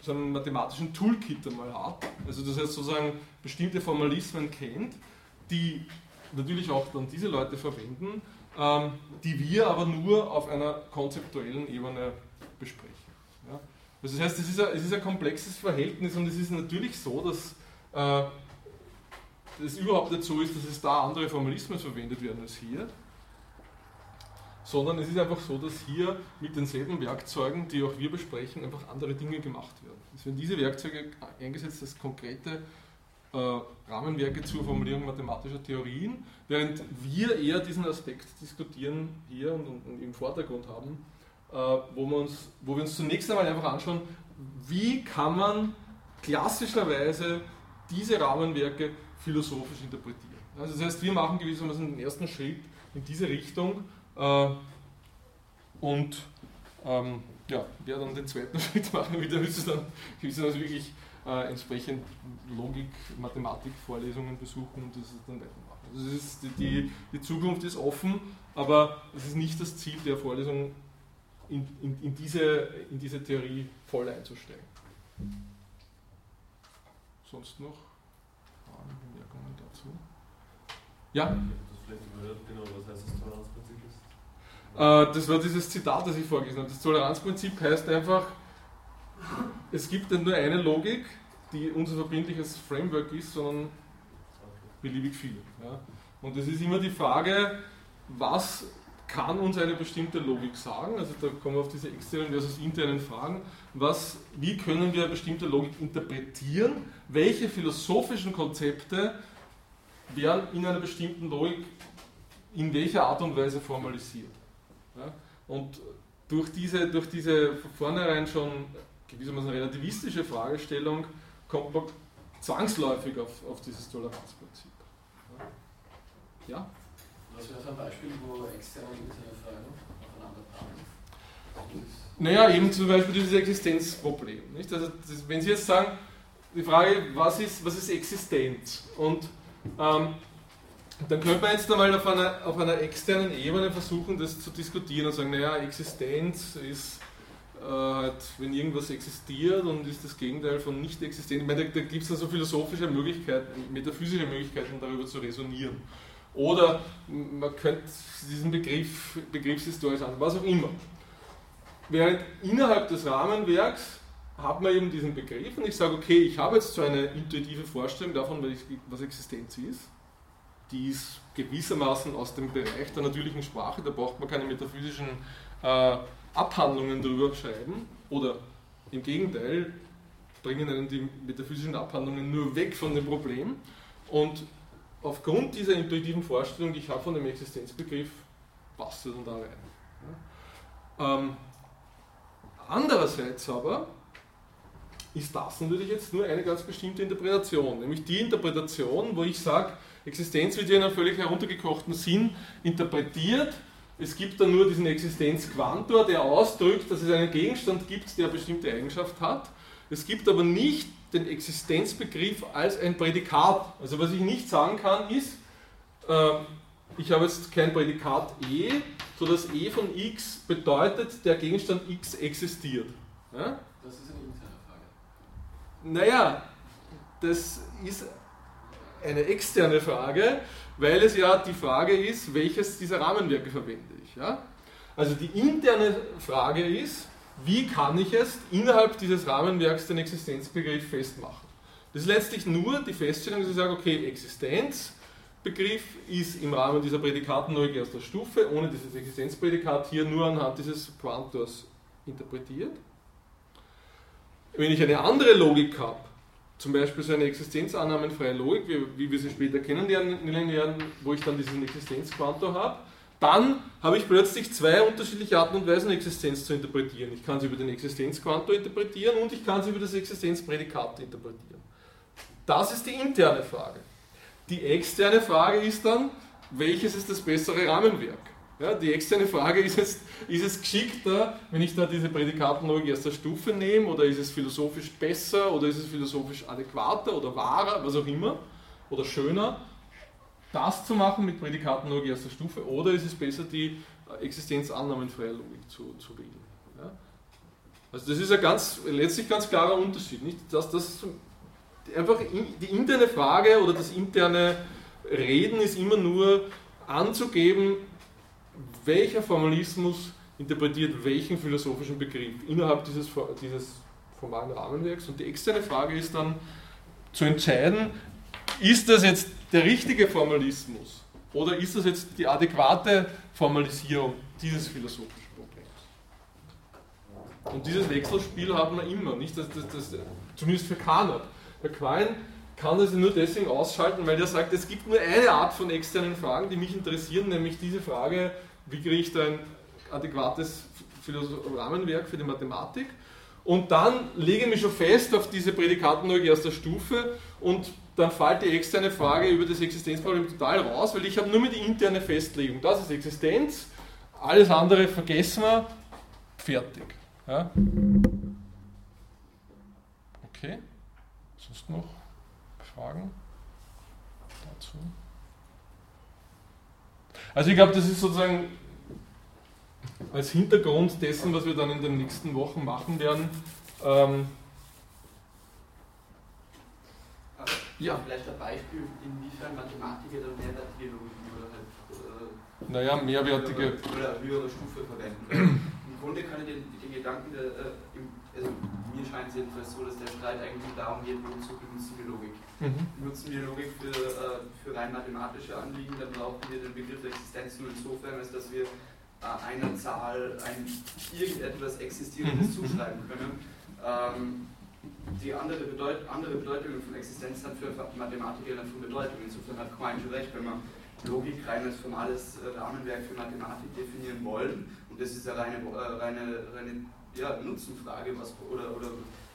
so einen mathematischen Toolkit einmal hat. Also das heißt sozusagen bestimmte Formalismen kennt, die natürlich auch dann diese Leute verwenden, ähm, die wir aber nur auf einer konzeptuellen Ebene besprechen. Ja? Also das heißt, es ist, ein, es ist ein komplexes Verhältnis und es ist natürlich so, dass äh, es überhaupt nicht so ist, dass es da andere Formalismen verwendet werden als hier, sondern es ist einfach so, dass hier mit denselben Werkzeugen, die auch wir besprechen, einfach andere Dinge gemacht werden. Es werden diese Werkzeuge eingesetzt als konkrete äh, Rahmenwerke zur Formulierung mathematischer Theorien, während wir eher diesen Aspekt diskutieren hier und, und, und im Vordergrund haben, äh, wo, wir uns, wo wir uns zunächst einmal einfach anschauen, wie kann man klassischerweise diese Rahmenwerke philosophisch interpretieren. Also das heißt, wir machen gewissermaßen den ersten Schritt in diese Richtung und ähm, ja, wer dann den zweiten Schritt machen will, der müsste dann gewissermaßen wirklich äh, entsprechend Logik, Mathematik, Vorlesungen besuchen und das dann weitermachen. Also ist, die, die, Zukunft ist offen, aber es ist nicht das Ziel der Vorlesung, in, in, in, diese, in diese Theorie voll einzusteigen. Sonst noch Fragen, Bemerkungen dazu? Ja? Das vielleicht überhört, genau, was heißt das? Äh, das war dieses Zitat, das ich vorgelesen habe. Das Toleranzprinzip heißt einfach, es gibt nicht nur eine Logik, die unser verbindliches Framework ist, sondern beliebig viele. Ja. Und es ist immer die Frage, was kann uns eine bestimmte Logik sagen? Also da kommen wir auf diese externen versus internen Fragen. Was, wie können wir eine bestimmte Logik interpretieren? Welche philosophischen Konzepte werden in einer bestimmten Logik in welcher Art und Weise formalisiert? Ja. Und durch diese, durch diese von vornherein schon gewissermaßen relativistische Fragestellung kommt man zwangsläufig auf, auf dieses Toleranzprinzip. Ja? Was wäre so ein Beispiel, wo externe und interne Fragen aufeinander prallen? Naja, eben zum Beispiel dieses Existenzproblem. Nicht? Also das, wenn Sie jetzt sagen, die Frage, was ist, was ist Existenz? Und ähm, dann könnte man jetzt einmal auf einer, auf einer externen Ebene versuchen, das zu diskutieren und sagen, naja, Existenz ist äh, halt, wenn irgendwas existiert und ist das Gegenteil von nicht existent. Ich meine, da, da gibt es dann so philosophische Möglichkeiten, metaphysische Möglichkeiten, darüber zu resonieren. Oder man könnte diesen Begriff, begriffshistorisch an, was auch immer. Während innerhalb des Rahmenwerks hat man eben diesen Begriff und ich sage, okay, ich habe jetzt so eine intuitive Vorstellung davon, was Existenz ist. Die ist gewissermaßen aus dem Bereich der natürlichen Sprache, da braucht man keine metaphysischen äh, Abhandlungen darüber schreiben oder im Gegenteil bringen einen die metaphysischen Abhandlungen nur weg von dem Problem und aufgrund dieser intuitiven Vorstellung, die ich habe von dem Existenzbegriff, passt es dann da rein. Ähm, andererseits aber ist das natürlich jetzt nur eine ganz bestimmte Interpretation, nämlich die Interpretation, wo ich sage, Existenz wird ja in einem völlig heruntergekochten Sinn interpretiert es gibt dann nur diesen Existenzquantor, der ausdrückt, dass es einen Gegenstand gibt, der eine bestimmte Eigenschaft hat. Es gibt aber nicht den Existenzbegriff als ein Prädikat. Also was ich nicht sagen kann ist, äh, ich habe jetzt kein Prädikat E, sodass E von x bedeutet, der Gegenstand x existiert. Ja? Das ist eine interne Frage. Naja, das ist eine externe Frage, weil es ja die Frage ist, welches dieser Rahmenwerke verwende ich. Ja? Also die interne Frage ist, wie kann ich es innerhalb dieses Rahmenwerks den Existenzbegriff festmachen? Das ist letztlich nur die Feststellung, dass ich sage, okay, Existenzbegriff ist im Rahmen dieser Prädikatenlogik erster Stufe, ohne dieses Existenzprädikat hier nur anhand dieses Quantors interpretiert. Wenn ich eine andere Logik habe, zum Beispiel so eine existenzannahmenfreie Logik, wie, wie wir sie später kennenlernen werden, wo ich dann diesen Existenzquantor habe, dann habe ich plötzlich zwei unterschiedliche Arten und Weisen, Existenz zu interpretieren. Ich kann sie über den Existenzquantor interpretieren und ich kann sie über das Existenzprädikat interpretieren. Das ist die interne Frage. Die externe Frage ist dann, welches ist das bessere Rahmenwerk? Ja, die externe Frage ist es, ist es geschickter, wenn ich da diese Prädikatenlogik erster Stufe nehme, oder ist es philosophisch besser, oder ist es philosophisch adäquater oder wahrer, was auch immer, oder schöner, das zu machen mit Prädikatenlogik erster Stufe, oder ist es besser, die existenzannahmenfreie Logik zu, zu wählen? Ja? Also das ist ein ganz, letztlich ganz klarer Unterschied. Nicht? Dass das einfach die interne Frage oder das interne Reden ist immer nur anzugeben, welcher Formalismus interpretiert welchen philosophischen Begriff innerhalb dieses, dieses formalen Rahmenwerks. Und die externe Frage ist dann zu entscheiden, ist das jetzt der richtige Formalismus oder ist das jetzt die adäquate Formalisierung dieses philosophischen Problems? Und dieses Wechselspiel hat man immer, nicht das, das, das, zumindest für Kanat. Der Quine kann das nur deswegen ausschalten, weil er sagt, es gibt nur eine Art von externen Fragen, die mich interessieren, nämlich diese Frage, wie kriege ich da ein adäquates Rahmenwerk für die Mathematik. Und dann lege ich mich schon fest auf diese Prädikatenlogik erster Stufe und dann fällt die externe Frage über das Existenzproblem total raus, weil ich habe nur mehr die interne Festlegung. Das ist Existenz, alles andere vergessen wir, fertig. Ja? Okay, sonst noch Fragen dazu? Also ich glaube, das ist sozusagen als Hintergrund dessen, was wir dann in den nächsten Wochen machen werden. Ähm, ja. Vielleicht ein Beispiel, inwiefern Mathematiker dann mehrwertige Logik oder halt. Äh, naja, mehrwertige. Oder höhere Stufe verwenden. Im Grunde kann ich den, den Gedanken, der, äh, also mir scheint es jedenfalls so, dass der Streit eigentlich darum geht, wozu benutzen wir Logik. Mhm. Nutzen wir Logik für, äh, für rein mathematische Anliegen, dann brauchen wir den Begriff Existenz nur insofern, als dass wir einer Zahl ein irgendetwas Existierendes mhm. zuschreiben können. Ähm, die andere, Bedeut andere Bedeutung von Existenz hat für Mathematiker dann von Bedeutung. Insofern hat Quine schon recht, wenn wir Logik rein als formales äh, Rahmenwerk für Mathematik definieren wollen, und das ist eine reine, äh, reine, reine ja, Nutzenfrage was, oder, oder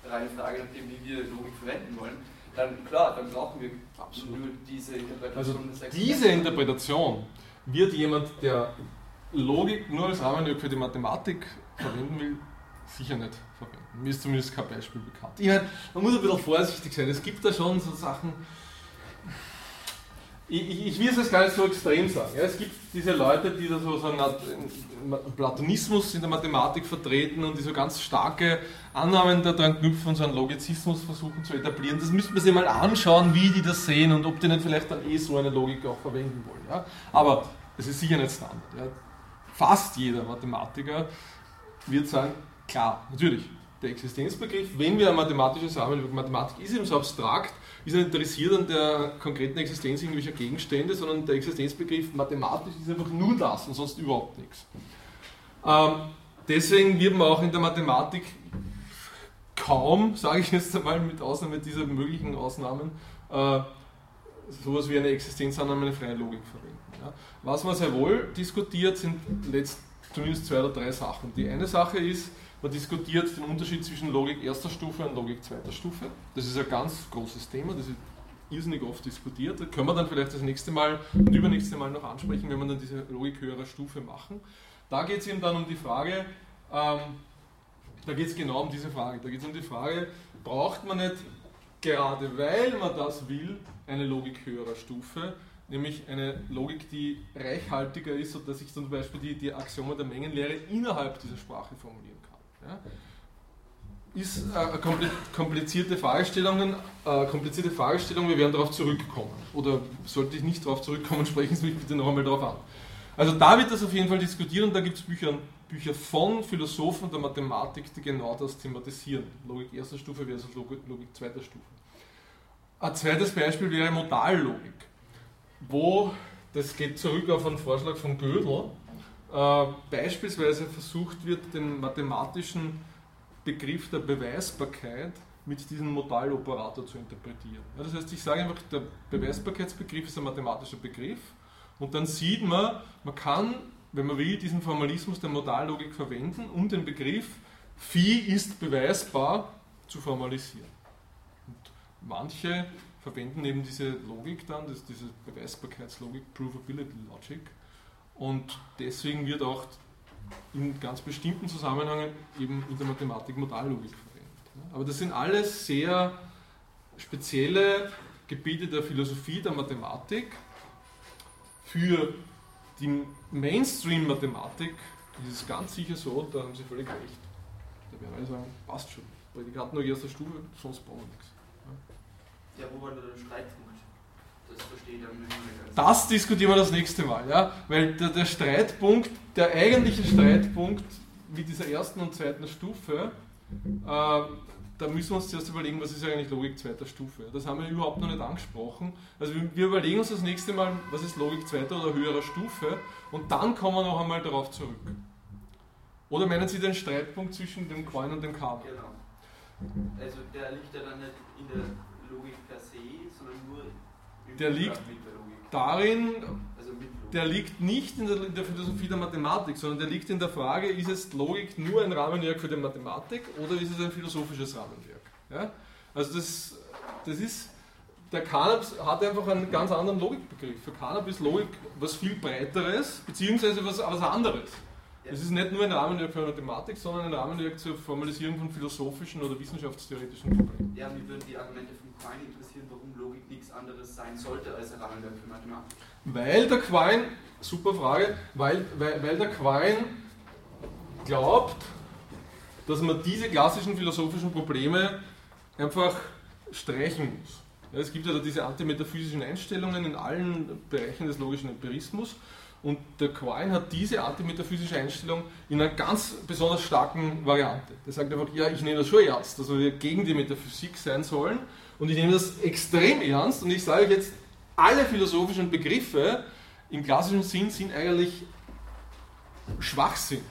reine Frage nach dem, wie wir Logik verwenden wollen, dann klar, dann brauchen wir absolut nur diese Interpretation also Diese Interpretation wird jemand, der Logik nur als Rahmenwerk für die Mathematik verwenden will, sicher nicht verwenden. Mir ist zumindest kein Beispiel bekannt. Ich meine, man muss ein bisschen vorsichtig sein. Es gibt da schon so Sachen, ich, ich, will es jetzt gar nicht so extrem sagen. Ja, es gibt diese Leute, die da so, einen Platonismus in der Mathematik vertreten und die so ganz starke Annahmen daran knüpfen und so einen Logizismus versuchen zu etablieren. Das müsste man sich mal anschauen, wie die das sehen und ob die nicht vielleicht dann eh so eine Logik auch verwenden wollen. Ja? Aber es ist sicher nicht Standard. Ja? Fast jeder Mathematiker wird sagen, klar, natürlich, der Existenzbegriff, wenn wir ein mathematisches Rahmen, Mathematik ist eben so abstrakt, ist nicht interessiert an der konkreten Existenz irgendwelcher Gegenstände, sondern der Existenzbegriff mathematisch ist einfach nur das und sonst überhaupt nichts. Ähm, deswegen wird man auch in der Mathematik kaum, sage ich jetzt einmal mit Ausnahme dieser möglichen Ausnahmen, äh, sowas wie eine Existenzannahme, eine freie Logik verwenden. Was man sehr wohl diskutiert, sind letzt, zumindest zwei oder drei Sachen. Die eine Sache ist, man diskutiert den Unterschied zwischen Logik erster Stufe und Logik zweiter Stufe. Das ist ein ganz großes Thema, das ist irrsinnig oft diskutiert. Das können wir dann vielleicht das nächste Mal und übernächste Mal noch ansprechen, wenn wir dann diese Logik höherer Stufe machen. Da geht es eben dann um die Frage, ähm, da geht es genau um diese Frage. Da geht es um die Frage, braucht man nicht gerade weil man das will, eine Logik höherer Stufe, nämlich eine Logik, die reichhaltiger ist, sodass ich zum Beispiel die, die Axiome der Mengenlehre innerhalb dieser Sprache formulieren kann. Ja? Ist äh, komplizierte Fragestellung, äh, komplizierte Fragestellung, wir werden darauf zurückkommen. Oder sollte ich nicht darauf zurückkommen, sprechen Sie mich bitte noch einmal darauf an. Also da wird das auf jeden Fall diskutiert und da gibt es Bücher, Bücher von Philosophen der Mathematik, die genau das thematisieren. Logik erster Stufe versus Logik zweiter Stufe. Ein zweites Beispiel wäre Modallogik, wo, das geht zurück auf einen Vorschlag von Gödel, äh, beispielsweise versucht wird, den mathematischen Begriff der Beweisbarkeit mit diesem Modaloperator zu interpretieren. Das heißt, ich sage einfach, der Beweisbarkeitsbegriff ist ein mathematischer Begriff und dann sieht man, man kann, wenn man will, diesen Formalismus der Modallogik verwenden, um den Begriff Phi ist beweisbar zu formalisieren. Und manche verwenden eben diese Logik dann, das, diese Beweisbarkeitslogik, Provability Logic. Und deswegen wird auch in ganz bestimmten Zusammenhängen eben in der Mathematik Modallogik verwendet. Aber das sind alles sehr spezielle Gebiete der Philosophie, der Mathematik. Für die Mainstream-Mathematik ist es ganz sicher so, da haben Sie völlig recht. Da werden alle sagen, passt schon. Hatten nur erste Stufe, sonst brauchen wir nichts. Ja, wo war da der Streitpunkt? Das verstehe ich dann nicht mehr Das diskutieren wir das nächste Mal, ja? Weil der, der Streitpunkt, der eigentliche Streitpunkt mit dieser ersten und zweiten Stufe, äh, da müssen wir uns zuerst überlegen, was ist eigentlich Logik zweiter Stufe. Das haben wir überhaupt noch nicht angesprochen. Also wir überlegen uns das nächste Mal, was ist Logik zweiter oder höherer Stufe und dann kommen wir noch einmal darauf zurück. Oder meinen Sie den Streitpunkt zwischen dem Coin und dem K? Genau. Also der liegt ja dann nicht in der Logik per se, sondern nur Der liegt. Darin, Also der liegt nicht in der, in der Philosophie der Mathematik, sondern der liegt in der Frage, ist es Logik nur ein Rahmenwerk für die Mathematik oder ist es ein philosophisches Rahmenwerk? Ja? Also das, das ist, der Carnap hat einfach einen ganz anderen Logikbegriff. Für Carnap ist Logik was viel breiteres, beziehungsweise was, was anderes. Es ist nicht nur ein Rahmenwerk für Mathematik, sondern ein Rahmenwerk zur Formalisierung von philosophischen oder wissenschaftstheoretischen Problemen. Ja, mich würden die Argumente Quine interessieren, warum Logik nichts anderes sein sollte als ein Rahmenwerk für Mathematik. Weil der Quine, super Frage, weil, weil, weil der Quine glaubt, dass man diese klassischen philosophischen Probleme einfach streichen muss. Es gibt ja da diese antimetaphysischen Einstellungen in allen Bereichen des logischen Empirismus und der Quine hat diese antimetaphysische Einstellung in einer ganz besonders starken Variante. Der sagt einfach, ja, ich nehme das schon ernst, dass wir gegen die Metaphysik sein sollen und ich nehme das extrem ernst und ich sage euch jetzt, alle philosophischen Begriffe im klassischen Sinn sind eigentlich Schwachsinn.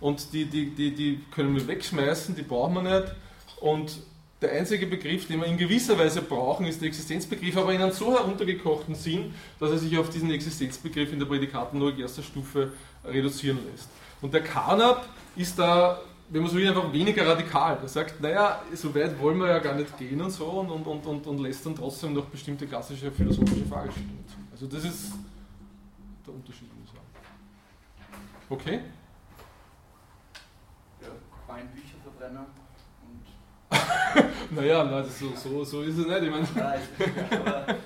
Und die, die, die, die können wir wegschmeißen, die brauchen wir nicht. Und der einzige Begriff, den wir in gewisser Weise brauchen, ist der Existenzbegriff, aber in einem so heruntergekochten Sinn, dass er sich auf diesen Existenzbegriff in der Prädikatenlogik erster Stufe reduzieren lässt. Und der Carnap ist da, wenn man so will, einfach weniger radikal. Der sagt, naja, so weit wollen wir ja gar nicht gehen und so und, und, und, und, lässt dann trotzdem noch bestimmte klassische philosophische Fragestellungen zu. Also das ist der Unterschied, würde ich sagen. Okay? Ja, Quine Bücherverbrenner und. Naja, na, so, so, so ist es nicht. Ich meine,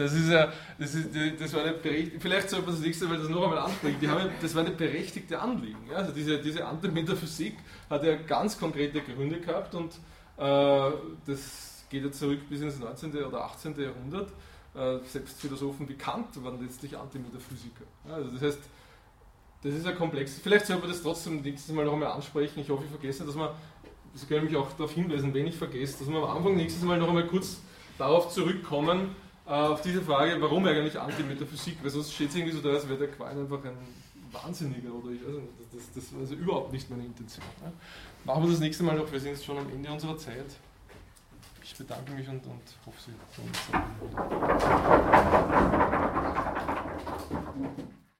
Das ist ja, das, ist, das war eine berechtigte, vielleicht sollte man das nächste Mal das noch einmal ansprechen, die haben das war eine berechtigte Anliegen. Also diese, diese Antimetaphysik hat ja ganz konkrete Gründe gehabt und äh, das geht ja zurück bis ins 19. oder 18. Jahrhundert. Äh, selbst Philosophen wie Kant waren letztlich Antimetaphysiker. Also das heißt, das ist ja komplex. Vielleicht sollte man das trotzdem nächstes Mal noch einmal ansprechen. Ich hoffe, ich vergesse, dass man, Sie können mich auch darauf hinweisen, wenn ich vergesse, dass wir am Anfang nächstes Mal noch einmal kurz darauf zurückkommen, auf diese Frage, warum eigentlich Antimetaphysik, weil sonst steht es irgendwie so da, als wäre der Quine einfach ein Wahnsinniger oder ich weiß nicht, das, das, war also überhaupt nicht meine Intention. Ja. Machen wir das nächste Mal noch, wir sind jetzt schon am Ende unserer Zeit. Ich bedanke mich und, und hoffe, Sie sehen uns.